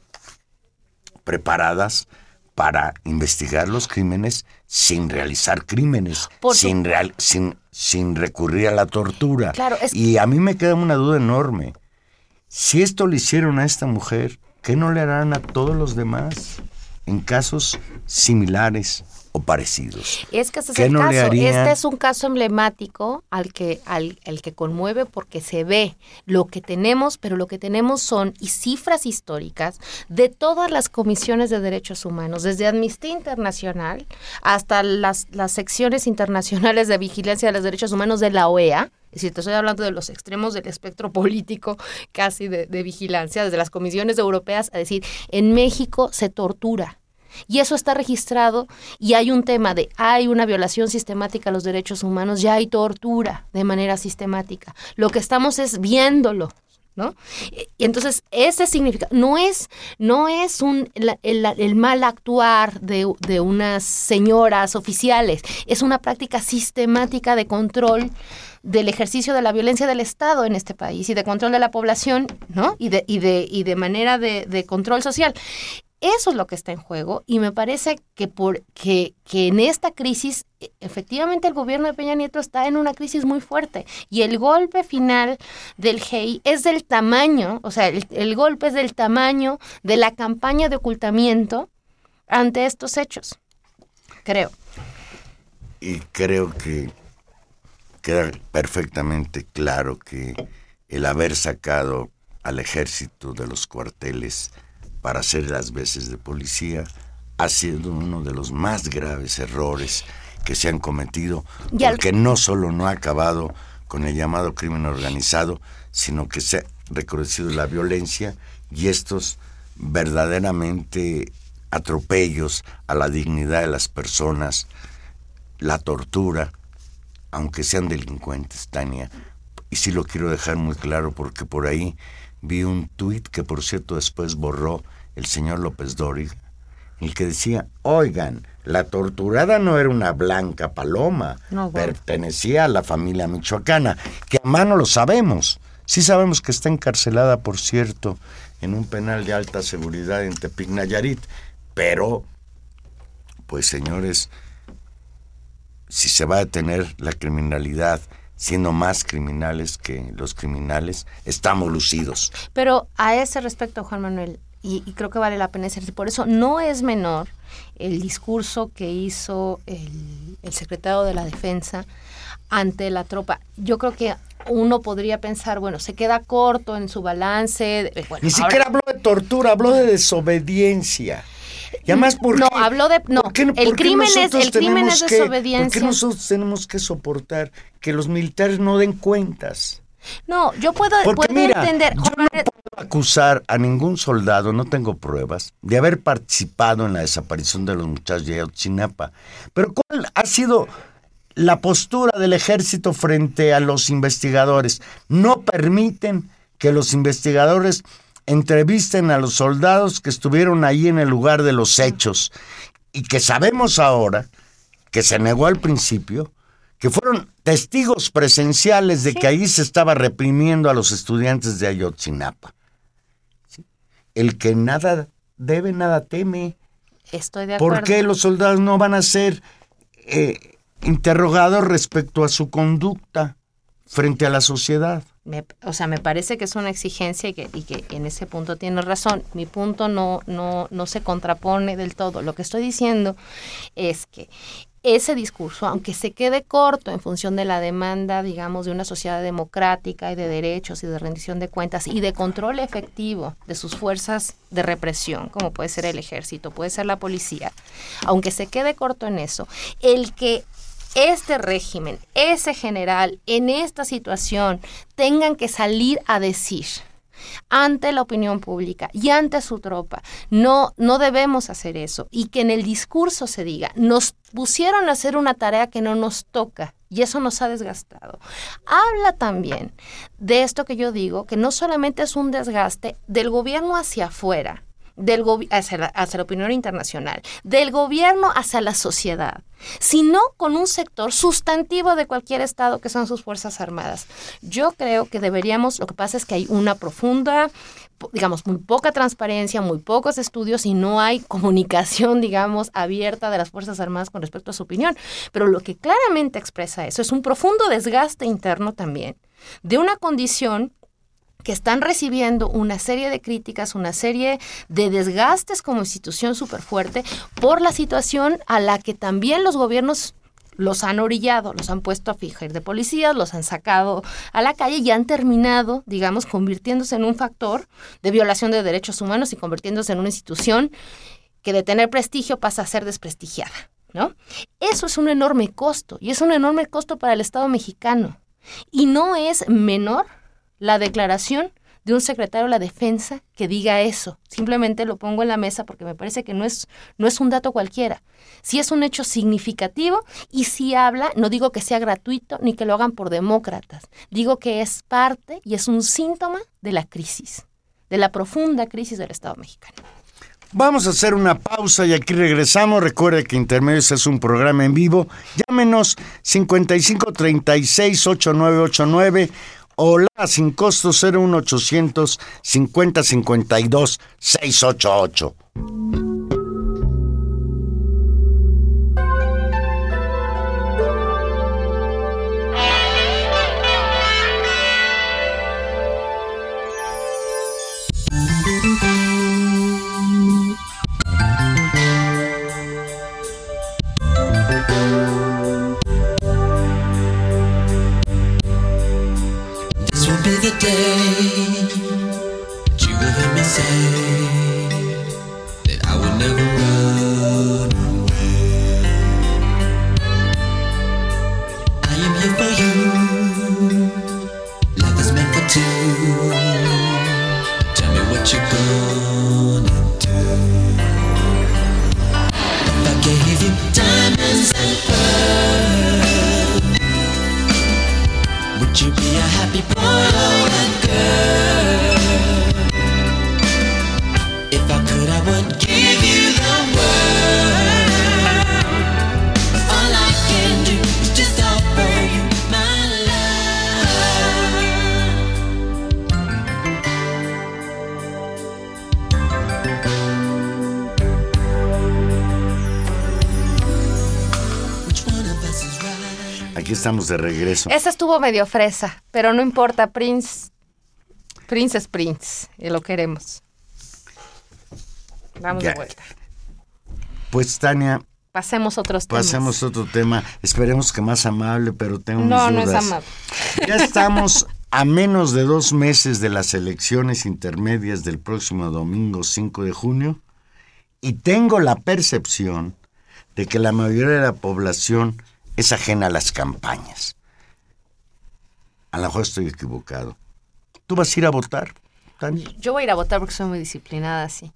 preparadas para investigar los crímenes sin realizar crímenes, Por sin, real- sin, sin recurrir a la tortura. Claro, es- Y a mí me queda una duda enorme. Si esto le hicieron a esta mujer, ¿qué no le harán a todos los demás en casos similares o parecidos? Es que ese es ¿Qué el no caso. Este es un caso emblemático al que, al, al que conmueve porque se ve lo que tenemos, pero lo que tenemos son y cifras históricas de todas las comisiones de derechos humanos, desde Amnistía Internacional hasta las, las secciones internacionales de vigilancia de los derechos humanos de la OEA. Es decir, te estoy hablando de los extremos del espectro político casi de, de vigilancia, desde las comisiones europeas, a decir, en México se tortura. Y eso está registrado y hay un tema de hay una violación sistemática a los derechos humanos, ya hay tortura de manera sistemática. Lo que estamos es viéndolo. ¿No? Y entonces ese significa, no es, no es un, el, el mal actuar de, de unas señoras oficiales, es una práctica sistemática de control del ejercicio de la violencia del Estado en este país y de control de la población, ¿no? Y de, y de, y de manera de control social. Eso es lo que está en juego y me parece que, por, que, en esta crisis, e- efectivamente el gobierno de Peña Nieto está en una crisis muy fuerte y el golpe final del GEI es del tamaño, o sea, el, el golpe es del tamaño de la campaña de ocultamiento ante estos hechos, creo. Y creo que queda perfectamente claro que el haber sacado al ejército de los cuarteles para hacer las veces de policía ha sido uno de los más graves errores que se han cometido, porque no solo no ha acabado con el llamado crimen organizado, sino que se ha recrudecido la violencia y estos verdaderamente atropellos a la dignidad de las personas, la tortura, aunque sean delincuentes, Tania. Y sí lo quiero dejar muy claro porque por ahí vi un tuit que por cierto después borró el señor López Dóriga, el que decía, oigan, la torturada no era una blanca paloma, No, bueno. pertenecía a la familia michoacana, que a mano lo sabemos. Sí sabemos que está encarcelada, por cierto, en un penal de alta seguridad en Tepic Nayarit, pero, pues señores, si se va a detener la criminalidad siendo más criminales que los criminales, estamos lucidos. Pero a ese respecto, Juan Manuel, y, y creo que vale la pena decir, por eso no es menor el discurso que hizo el, el secretario de la Defensa ante la tropa. Yo creo que uno podría pensar, bueno, se queda corto en su balance. de- bueno, Ni ahora- siquiera habló de tortura, habló de desobediencia. Y además, ¿por No, qué? habló de- no, ¿Por qué el crimen es- el crimen es que- ¿Por desobediencia. qué nosotros tenemos que soportar que los militares no den cuentas? No, yo puedo, Porque puedo mira, entender. yo no puedo acusar a ningún soldado, no tengo pruebas, de haber participado en la desaparición de los muchachos de Ayotzinapa. Pero ¿cuál ha sido la postura del ejército frente a los investigadores? No permiten que los investigadores entrevisten a los soldados que estuvieron ahí en el lugar de los hechos y que sabemos ahora, que se negó al principio, que fueron testigos presenciales de que ahí se estaba reprimiendo a los estudiantes de Ayotzinapa. ¿Sí? El que nada debe, nada teme. Estoy de acuerdo. ¿Por qué los soldados no van a ser eh, interrogados respecto a su conducta frente a la sociedad? Me- o sea, me parece que es una exigencia y que, y que en ese punto tienes razón. Mi punto no, no, no se contrapone del todo. Lo que estoy diciendo es que ese discurso, aunque se quede corto en función de la demanda, digamos, de una sociedad democrática y de derechos y de rendición de cuentas y de control efectivo de sus fuerzas de represión, como puede ser el ejército, puede ser la policía, aunque se quede corto en eso, el que este régimen, ese general, en esta situación, tengan que salir a decir ante la opinión pública y ante su tropa, no, no debemos hacer eso. Y que en el discurso se diga, nos pusieron a hacer una tarea que no nos toca. Y eso nos ha desgastado. Habla también de esto que yo digo, que no solamente es un desgaste del gobierno hacia afuera, del hacia, la, hacia la opinión internacional, del gobierno hacia la sociedad, sino con un sector sustantivo de cualquier estado que son sus Fuerzas Armadas. Yo creo que deberíamos, lo que pasa es que hay una profunda, digamos, muy poca transparencia, muy pocos estudios y no hay comunicación, digamos, abierta de las Fuerzas Armadas con respecto a su opinión. Pero lo que claramente expresa eso es un profundo desgaste interno también de una condición que están recibiendo una serie de críticas, una serie de desgastes como institución súper fuerte por la situación a la que también los gobiernos los han orillado, los han puesto a fijar de policías, los han sacado a la calle y han terminado, digamos, convirtiéndose en un factor de violación de derechos humanos y convirtiéndose en una institución que de tener prestigio pasa a ser desprestigiada, ¿no? Eso es un enorme costo y es un enorme costo para el Estado mexicano. Y no es menor la declaración de un secretario de la defensa que diga eso. Simplemente lo pongo en la mesa porque me parece que no es, no es un dato cualquiera. Si es un hecho significativo y si habla, no digo que sea gratuito ni que lo hagan por demócratas, digo que es parte y es un síntoma de la crisis, de la profunda crisis del Estado mexicano. Vamos a hacer una pausa y aquí regresamos. Recuerde que Intermedios es un programa en vivo. Llámenos 55 36 8989 o la sin costo 01800 50 52 688. Day Would you be a happy boy or a girl? Aquí estamos de regreso. Esa estuvo medio fresa, pero no importa, Prince. Prince es Prince, y lo queremos. Vamos Ya. de vuelta. Pues Tania, Pasemos otros temas. pasemos otro tema. Esperemos que más amable, pero tengo mis No, no es dudas. amable. Ya estamos a menos de dos meses de las elecciones intermedias del próximo domingo 5 de junio y tengo la percepción de que la mayoría de la población es ajena a las campañas. A lo mejor estoy equivocado. ¿Tú vas a ir a votar, Tania? Yo voy a ir a votar porque soy muy disciplinada, sí.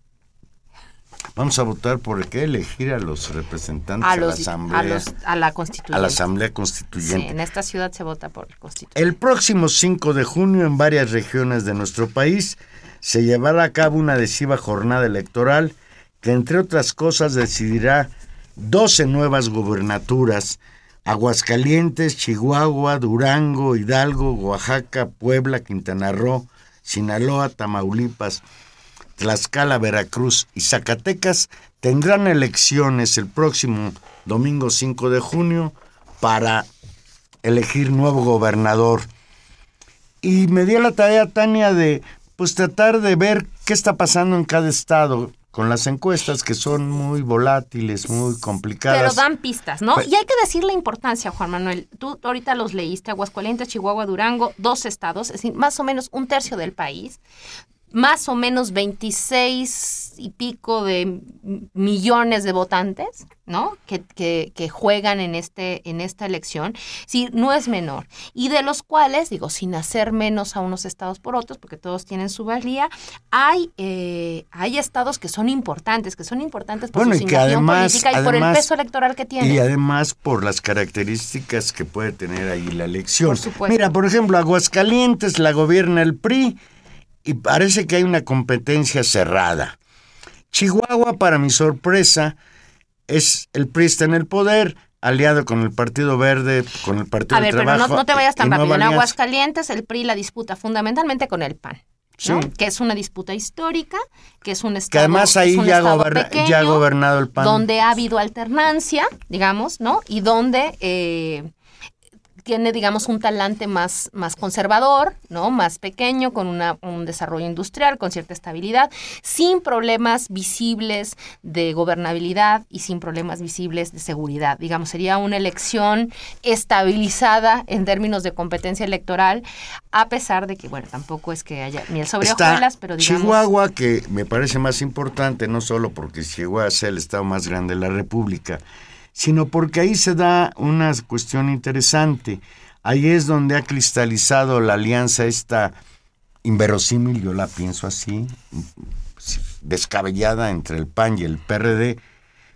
Vamos a votar por qué elegir a los representantes A, la Asamblea, a, los, a la constituyente. a la Asamblea Sí, Constituyente. en esta ciudad se vota por el constituyente. El próximo 5 de junio en varias regiones de nuestro país se llevará a cabo una adhesiva jornada electoral que entre otras cosas decidirá 12 nuevas gubernaturas, Aguascalientes, Chihuahua, Durango, Hidalgo, Oaxaca, Puebla, Quintana Roo, Sinaloa, Tamaulipas, Tlaxcala, Veracruz y Zacatecas tendrán elecciones el próximo domingo 5 de junio para elegir nuevo gobernador. Y me dio la tarea, Tania, de pues tratar de ver qué está pasando en cada estado con las encuestas que son muy volátiles, muy complicadas. Pero dan pistas, ¿no? Pues- y hay que decir la importancia, Juan Manuel. Tú ahorita los leíste, Aguascalientes, Chihuahua, Durango, dos estados, es decir, más o menos un tercio del país, más o menos 26 y pico de millones de votantes, ¿no? Que, que- que juegan en, este, en esta elección. Sí, no es menor. Y de los cuales, digo, sin hacer menos a unos estados por otros, porque todos tienen su valía, hay, eh, hay estados que son importantes, que son importantes por Bueno, su y además- política y por el además- peso electoral que tienen. Y además por las características que puede tener ahí la elección. Por. Mira, por ejemplo, Aguascalientes la gobierna el PRI y parece que hay una competencia cerrada. Chihuahua, para mi sorpresa, es el PRI está en el poder, aliado con el Partido Verde, con el Partido A ver, del pero no, Trabajo. no te vayas tan rápido. En Alianza. Aguascalientes el PRI la disputa fundamentalmente con el PAN. ¿no? Sí. Que es una disputa histórica, que es un estado Que además ahí ya, goberna- pequeño, ya ha gobernado el PAN. donde ha habido alternancia, digamos, ¿no? Y donde eh, tiene, digamos, un talante más, más conservador, ¿no? Más pequeño, con una, un desarrollo industrial, con cierta estabilidad, sin problemas visibles de gobernabilidad y sin problemas visibles de seguridad. Digamos, sería una elección estabilizada en términos de competencia electoral, a pesar de que, bueno, tampoco es que haya miel sobre Está hojuelas, pero digamos... Chihuahua, que me parece más importante, no solo porque Chihuahua sea el estado más grande de la República, sino porque ahí se da una cuestión interesante. Ahí es donde ha cristalizado la alianza esta inverosímil, yo la pienso así, descabellada entre el PAN y el PRD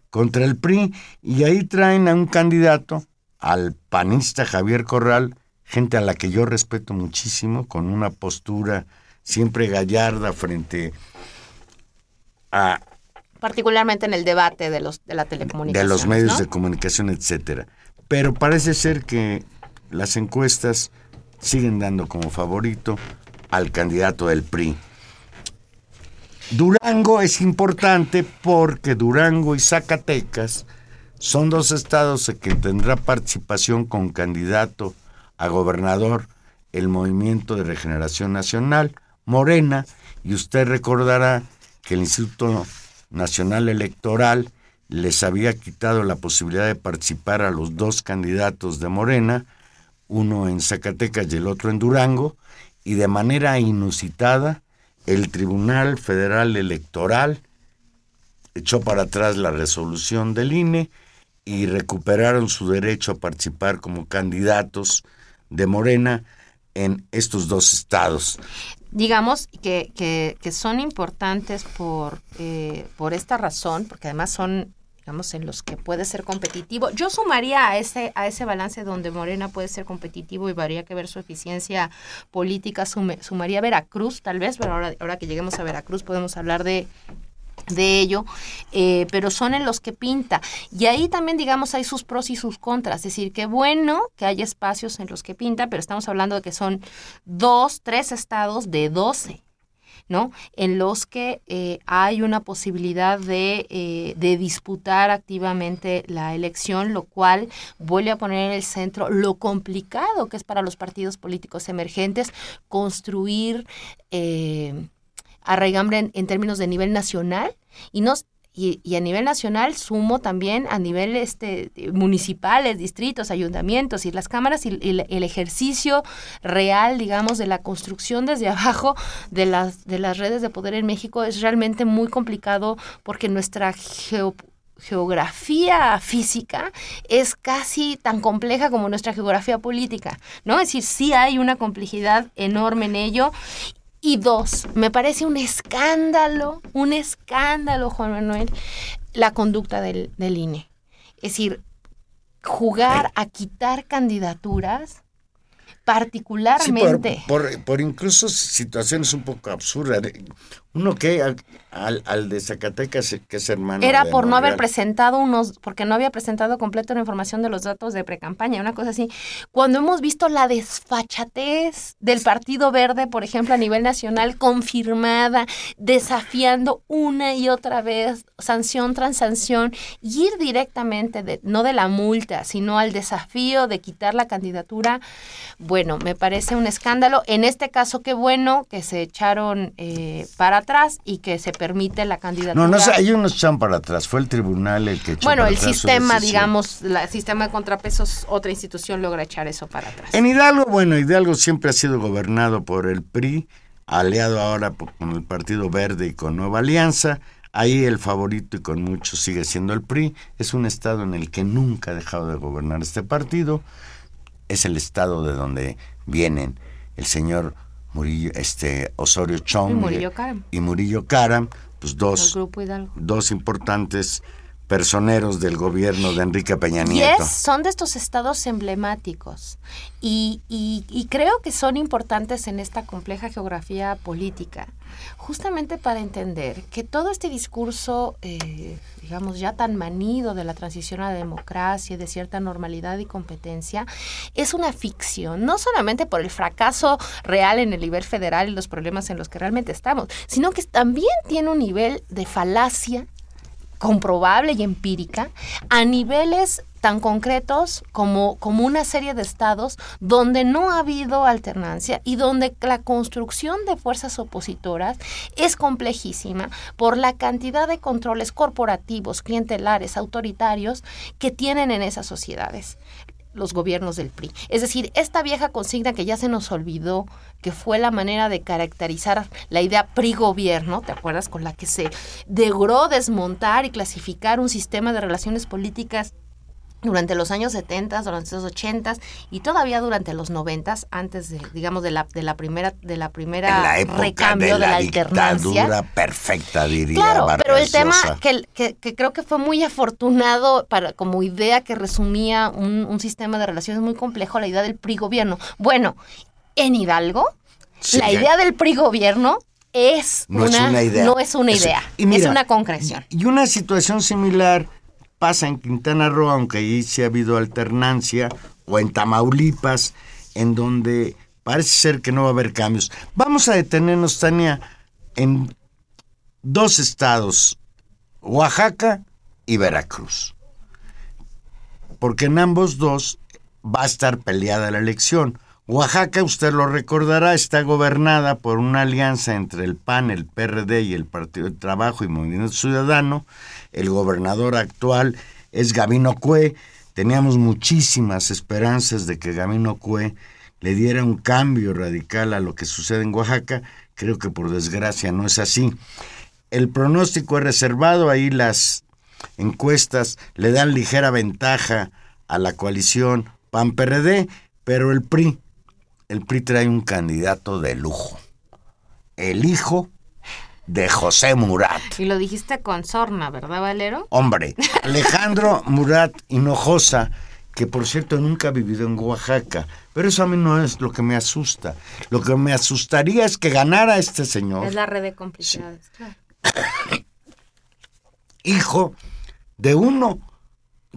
contra el PRI, y ahí traen a un candidato, al panista Javier Corral, gente a la que yo respeto muchísimo, con una postura siempre gallarda frente a particularmente en el debate de los de la telecomunicación. de los medios ¿no? de comunicación, etcétera. Pero parece ser que las encuestas siguen dando como favorito al candidato del PRI. Durango es importante porque Durango y Zacatecas son dos estados en que tendrá participación con candidato a gobernador el Movimiento de Regeneración Nacional, Morena, y usted recordará que el Instituto Nacional Electoral les había quitado la posibilidad de participar a los dos candidatos de Morena, uno en Zacatecas y el otro en Durango, y de manera inusitada el Tribunal Federal Electoral echó para atrás la resolución del INE y recuperaron su derecho a participar como candidatos de Morena en estos dos estados. Digamos que, que, que son importantes por, eh, por esta razón, porque además son digamos en los que puede ser competitivo. Yo sumaría a ese a ese balance donde Morena puede ser competitivo y habría que ver su eficiencia política, sume- sumaría Veracruz tal vez, pero ahora, ahora que lleguemos a Veracruz podemos hablar de de ello, eh, pero son en los que pinta. Y ahí también, digamos, hay sus pros y sus contras. Es decir, que bueno que haya espacios en los que pinta, pero estamos hablando de que son dos, tres estados de doce. ¿no? En los que eh, hay una posibilidad de, eh, de disputar activamente la elección, lo cual vuelve a poner en el centro lo complicado que es para los partidos políticos emergentes construir eh, arraigambre en, términos de nivel nacional y no y, a nivel nacional sumo también a nivel este, municipales, distritos, ayuntamientos y las cámaras y, y el ejercicio real, digamos, de la construcción desde abajo de las, de las redes de poder en México es realmente muy complicado porque nuestra geo- geografía física es casi tan compleja como nuestra geografía política, ¿no? Es decir, sí hay una complejidad enorme en ello. Y dos, me parece un escándalo, un escándalo, Juan Manuel, la conducta del, del INE. Es decir, jugar a quitar candidaturas, Sí, por, particularmente. por, por incluso situaciones un poco absurdas. Uno que al, al, al de Zacatecas, que es hermano. Era por no haber presentado unos, porque no había presentado completa la información de los datos de precampaña, una cosa así. Cuando hemos visto la desfachatez del Partido Verde, por ejemplo, a nivel nacional, confirmada, desafiando una y otra vez, sanción tras sanción, y ir directamente, de, no de la multa, sino al desafío de quitar la candidatura, bueno, me parece un escándalo. En este caso, qué bueno que se echaron eh, para atrás y que se permite la candidatura. No, no ellos no echan para atrás. Fue el tribunal el que echó Bueno, para el atrás sistema, digamos, la- el sistema de contrapesos, otra institución logra echar eso para atrás. En Hidalgo, bueno, Hidalgo siempre ha sido gobernado por el PRI, aliado ahora por- con el Partido Verde y con Nueva Alianza. Ahí el favorito y con muchos sigue siendo el PRI. Es un estado en el que nunca ha dejado de gobernar este partido. Es el estado de donde vienen el señor Murillo, este Osorio Chong Y Murillo Karam. y Murillo Karam, pues dos, dos importantes personeros del gobierno de Enrique Peña Nieto. es, son de estos estados emblemáticos y, y- y creo que son importantes en esta compleja geografía política, justamente para entender que todo este discurso, eh, digamos, ya tan manido de la transición a la democracia, y de cierta normalidad y competencia, es una ficción, no solamente por el fracaso real en el nivel federal y los problemas en los que realmente estamos, sino que también tiene un nivel de falacia comprobable y empírica a niveles tan concretos como, como una serie de estados donde no ha habido alternancia y donde la construcción de fuerzas opositoras es complejísima por la cantidad de controles corporativos, clientelares, autoritarios que tienen en esas sociedades los gobiernos del PRI. Es decir, esta vieja consigna que ya se nos olvidó, que fue la manera de caracterizar la idea PRI-gobierno, ¿te acuerdas? Con la que se logró desmontar y clasificar un sistema de relaciones políticas durante los años 70, durante los 80 y todavía durante los 90, antes de, digamos, de la, de la primera, de la primera la época recambio de la, alternancia. dictadura perfecta, diría Claro, Vargas pero el tema que, que, que creo que fue muy afortunado para como idea que resumía un, un sistema de relaciones muy complejo, la idea del PRI gobierno. Bueno, en Hidalgo, Sí, la idea del PRI gobierno es, No es una idea. No es una Es- idea, y mira, es una concreción. Y una situación similar pasa en Quintana Roo, aunque ahí sí ha habido alternancia, o en Tamaulipas, en donde parece ser que no va a haber cambios. Vamos a detenernos, Tania, en dos estados, Oaxaca y Veracruz. Porque en ambos dos va a estar peleada la elección. Oaxaca, usted lo recordará, está gobernada por una alianza entre el PAN, el PRD y el Partido de Trabajo y Movimiento Ciudadano. El gobernador actual es Gabino Cue. Teníamos muchísimas esperanzas de que Gabino Cue le diera un cambio radical a lo que sucede en Oaxaca. Creo que por desgracia no es así. El pronóstico es reservado, ahí las encuestas le dan ligera ventaja a la coalición PAN-PRD, pero el PRI, el PRI trae un candidato de lujo, el hijo de José Murat. Y lo dijiste con sorna, ¿verdad, Valero? Hombre, Alejandro Murat Hinojosa, que por cierto nunca ha vivido en Oaxaca, pero eso a mí no es lo que me asusta. Lo que me asustaría es que ganara este señor. Es la red de complicidades, claro. hijo de uno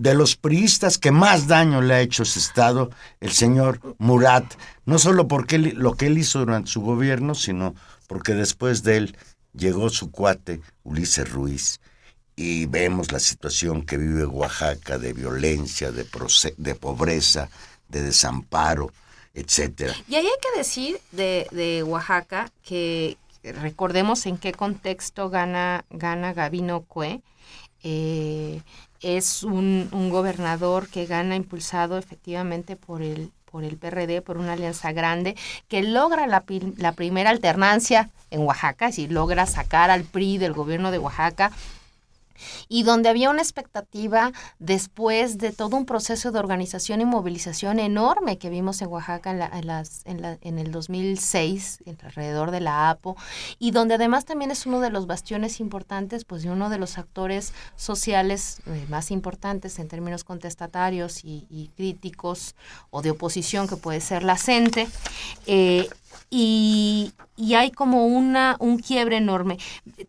de los priistas que más daño le ha hecho ese Estado, el señor Murat, no solo porque lo que él hizo durante su gobierno, sino porque después de él llegó su cuate Ulises Ruiz y vemos la situación que vive Oaxaca de violencia, de pobreza, de desamparo, etcétera. Y ahí hay que decir de, de Oaxaca que, recordemos en qué contexto gana, gana Gabino Cue. Eh, es un, un gobernador que gana impulsado efectivamente por el, por el PRD, por una alianza grande, que logra la, la primera alternancia en Oaxaca, es decir, logra sacar al PRI del gobierno de Oaxaca y donde había una expectativa después de todo un proceso de organización y movilización enorme que vimos en Oaxaca en, la- en las, en, la- en el 2006, alrededor de la APO, y donde además también es uno de los bastiones importantes, pues de uno de los actores sociales eh, más importantes en términos contestatarios y, críticos o de oposición, que puede ser la CENTE. Y, y hay como una, un quiebre enorme.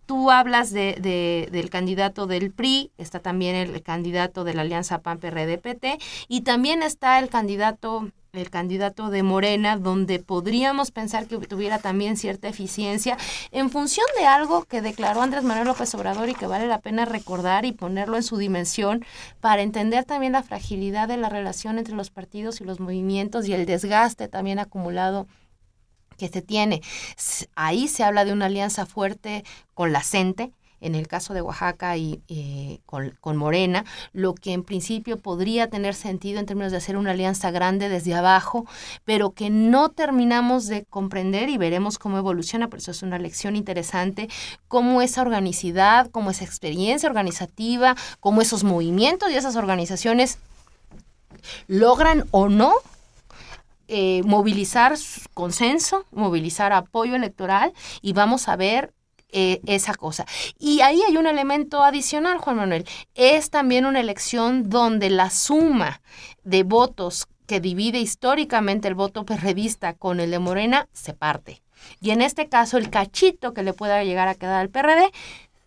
Tú hablas de, de- del candidato del PRI, está también el candidato de la Alianza PAN-PRD-PT y también está el candidato el candidato de Morena, donde podríamos pensar que tuviera también cierta eficiencia en función de algo que declaró Andrés Manuel López Obrador y que vale la pena recordar y ponerlo en su dimensión para entender también la fragilidad de la relación entre los partidos y los movimientos y el desgaste también acumulado que se tiene. Ahí se habla de una alianza fuerte con la CENTE, en el caso de Oaxaca y con, con Morena, lo que en principio podría tener sentido en términos de hacer una alianza grande desde abajo, pero que no terminamos de comprender y veremos cómo evoluciona, por eso es una lección interesante, cómo esa organicidad, cómo esa experiencia organizativa, cómo esos movimientos y esas organizaciones logran o no eh, movilizar consenso, movilizar apoyo electoral y vamos a ver eh, esa cosa. Y ahí hay un elemento adicional, Juan Manuel. Es también una elección donde la suma de votos que divide históricamente el voto perredista con el de Morena se parte. Y en este caso, el cachito que le pueda llegar a quedar al PRD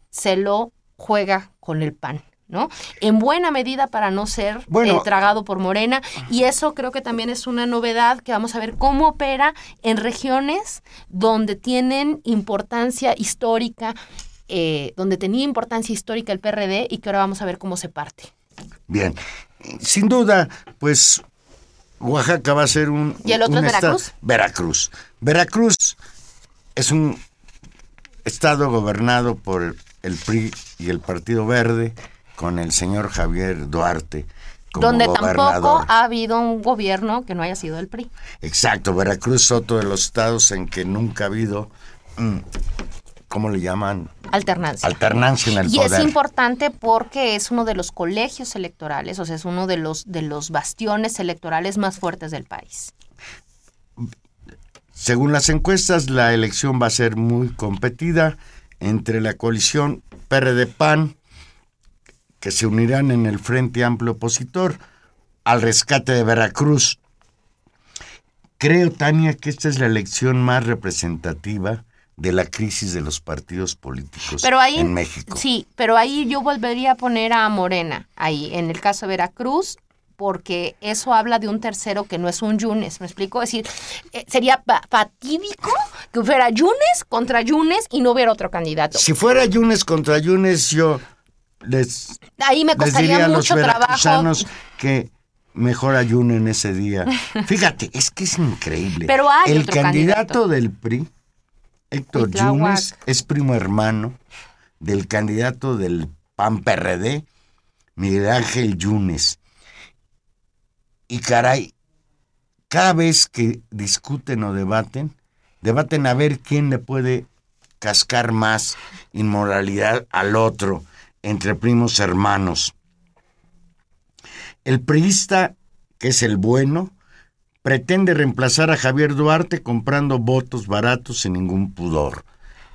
se lo juega con el PAN. ¿No? En buena medida para no ser Bueno. eh, tragado por Morena y eso creo que también es una novedad que vamos a ver cómo opera en regiones donde tienen importancia histórica, eh, donde tenía importancia histórica el PRD y que ahora vamos a ver cómo se parte. Bien, sin duda, pues Oaxaca va a ser un... ¿Y el otro es Veracruz? Veracruz. Veracruz es un estado gobernado por el PRI y el Partido Verde con el señor Javier Duarte como donde gobernador. tampoco ha habido un gobierno que no haya sido el PRI. Exacto, Veracruz es otro de los estados en que nunca ha habido, mm, ¿cómo le llaman? Alternancia. Alternancia en el Y poder. es importante porque es uno de los colegios electorales, o sea, es uno de los, de los bastiones electorales más fuertes del país. Según las encuestas, la elección va a ser muy competida entre la coalición PRD-PAN, que se unirán en el Frente Amplio Opositor, al rescate de Veracruz. Creo, Tania, que esta es la elección más representativa de la crisis de los partidos políticos Pero ahí, en México. sí, pero ahí yo volvería a poner a Morena, ahí, en el caso de Veracruz, porque eso habla de un tercero que no es un Yunes, ¿me explico? Es decir, eh, sería pa- fatídico que fuera Yunes contra Yunes y no hubiera otro candidato. Si fuera Yunes contra Yunes, yo les Ahí me les diría costaría a los mucho trabajo. que mejor ayunen ese día. Fíjate, es que es increíble. Pero hay El otro candidato candidato. del PRI, Héctor. Yunes, es primo hermano del candidato del PAN PRD, Miguel Ángel Yunes. Y caray, cada vez que discuten o debaten, debaten a ver quién le puede cascar más inmoralidad al otro entre primos hermanos. El priista, que es el bueno, pretende reemplazar a Javier Duarte comprando votos baratos sin ningún pudor.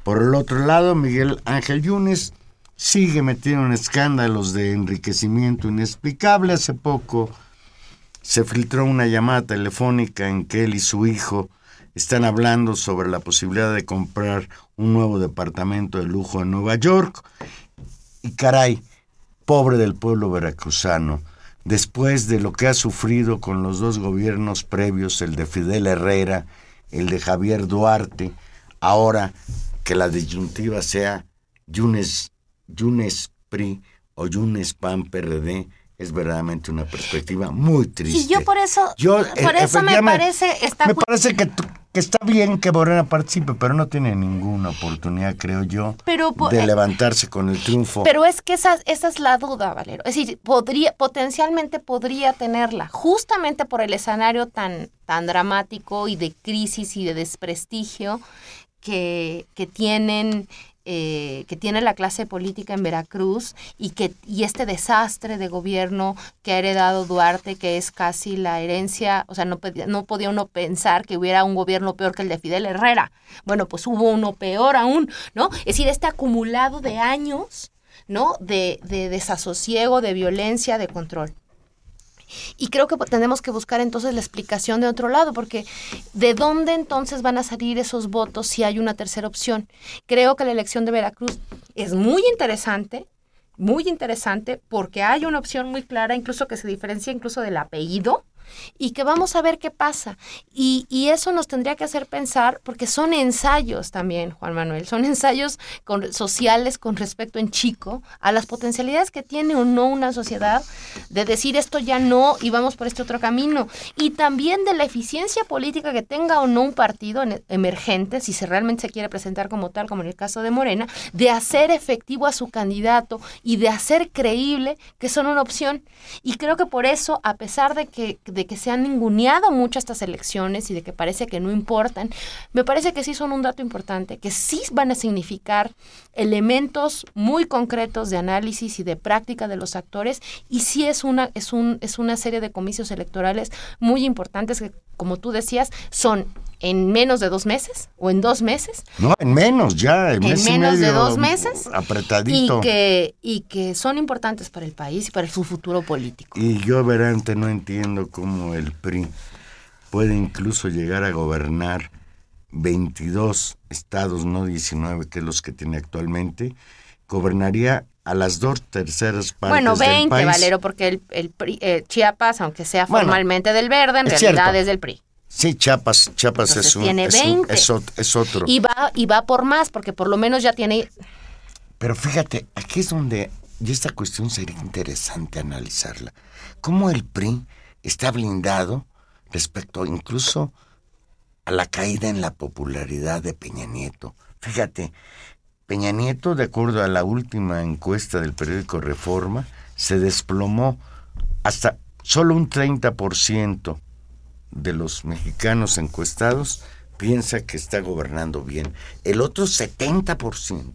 Por el otro lado, Miguel Ángel Yunes sigue metido en escándalos de enriquecimiento inexplicable. Hace poco se filtró una llamada telefónica en que él y su hijo están hablando sobre la posibilidad de comprar un nuevo departamento de lujo en Nueva York. Y caray, pobre del pueblo veracruzano, después de lo que ha sufrido con los dos gobiernos previos, el de Fidel Herrera, el de Javier Duarte, ahora que la disyuntiva sea Yunes, Yunes PRI o Yunes PAN PRD, es verdaderamente una perspectiva muy triste. Y yo por eso, Yo, por eh, eso me parece, está me parece que está bien que Morena participe, pero no tiene ninguna oportunidad, creo yo, Pero, de eh, levantarse con el triunfo. Pero es que esa, esa es la duda, Valero. Es decir, podría, potencialmente podría tenerla, justamente por el escenario tan, tan dramático y de crisis y de desprestigio que, que tienen. Eh, que tiene la clase política en Veracruz y que y este desastre de gobierno que ha heredado Duarte que es casi la herencia o sea no no podía uno pensar que hubiera un gobierno peor que el de Fidel Herrera bueno pues hubo uno peor aún no es decir este acumulado de años ¿no? De, de desasosiego, de violencia, de control. Y creo que tenemos que buscar entonces la explicación de otro lado, porque ¿de dónde entonces van a salir esos votos si hay una tercera opción? Creo que la elección de Veracruz es muy interesante, muy interesante, porque hay una opción muy clara, incluso que se diferencia incluso del apellido, y que vamos a ver qué pasa. Y, y eso nos tendría que hacer pensar, porque son ensayos también, Juan Manuel, son ensayos sociales con respecto en chico a las potencialidades que tiene o no una sociedad de decir esto ya no y vamos por este otro camino. Y también de la eficiencia política que tenga o no un partido en- emergente, si se realmente se quiere presentar como tal, como en el caso de Morena, de hacer efectivo a su candidato y de hacer creíble que son una opción. Y creo que por eso, a pesar de que, que se han ninguneado mucho estas elecciones y de que parece que no importan, me parece que sí son un dato importante, que sí van a significar elementos muy concretos de análisis y de práctica de los actores y sí es una, es un, es una serie de comicios electorales muy importantes que, como tú decías, son en menos de dos meses o en dos meses No, en menos ya, en, en mes y menos de medio, dos meses Apretadito. y que y que son importantes para el país y para su futuro político. Y yo, Verante, no entiendo cómo el PRI puede incluso llegar a gobernar 22 estados, no 19, que es los que tiene actualmente. Gobernaría a las dos terceras partes Bueno, del 20, país. Valero, porque el, el PRI, eh, Chiapas, aunque sea Bueno, formalmente del verde, en realidad cierto. es del PRI. Sí, Chiapas, Chiapas Entonces es un, tiene es, un- 20. es ot- es otro. Y va, y va por más, porque por lo menos ya tiene Pero fíjate, aquí es donde, y esta cuestión sería interesante analizarla. ¿Cómo el PRI está blindado respecto incluso a la caída en la popularidad de Peña Nieto? Fíjate, Peña Nieto, de acuerdo a la última encuesta del periódico Reforma, se desplomó hasta solo un 30% de los mexicanos encuestados piensa que está gobernando bien. El otro 70%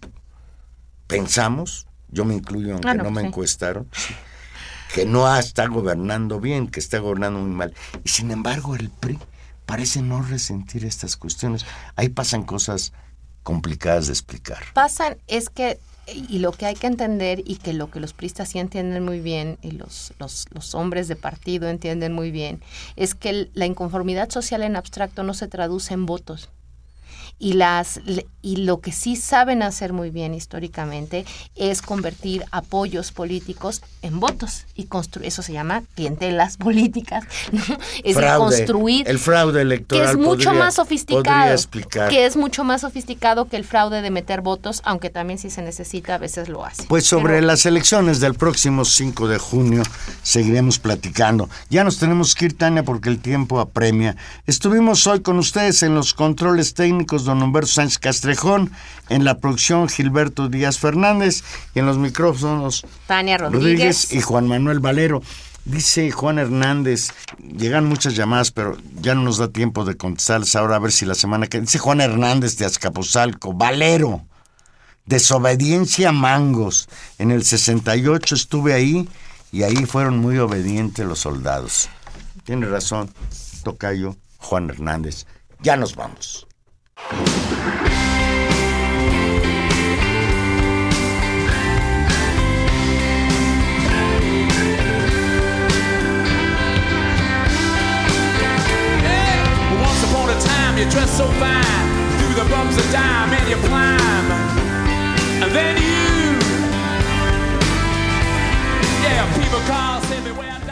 pensamos, yo me incluyo aunque Ah, no, me sí. encuestaron, que no está gobernando bien, que está gobernando muy mal. Y sin embargo el PRI parece no resentir estas cuestiones. Ahí pasan cosas complicadas de explicar. pasan es que y lo que hay que entender y que lo que los pristas sí entienden muy bien y los, los, hombres de partido entienden muy bien es que la inconformidad social en abstracto no se traduce en votos y las y lo que sí saben hacer muy bien históricamente es convertir apoyos políticos en votos y construir eso se llama clientelas políticas ¿no? es decir, Fraude. construir el fraude que electoral es mucho podría- más sofisticado, que es mucho más sofisticado que el fraude de meter votos, aunque también si se necesita a veces lo hace. Pues sobre Pero- las elecciones del próximo 5 de junio seguiremos platicando. Ya nos tenemos que ir, Tania, porque el tiempo apremia. Estuvimos hoy con ustedes en los controles técnicos don Humberto Sánchez Castrejón, en la producción Gilberto Díaz Fernández y en los micrófonos Tania Rodríguez. Rodríguez y Juan Manuel Valero. Dice Juan Hernández, llegan muchas llamadas, pero ya no nos da tiempo de contestarles ahora a ver si la semana que... Dice Juan Hernández de Azcapotzalco, Valero, desobediencia a mangos. En el 68 estuve ahí y ahí fueron muy obedientes los soldados. Tiene razón, Tocayo Juan Hernández. Ya nos vamos. Once upon a time, you dressed so fine, through the bumps of dime and you climb, and then you, yeah, people call, say me where.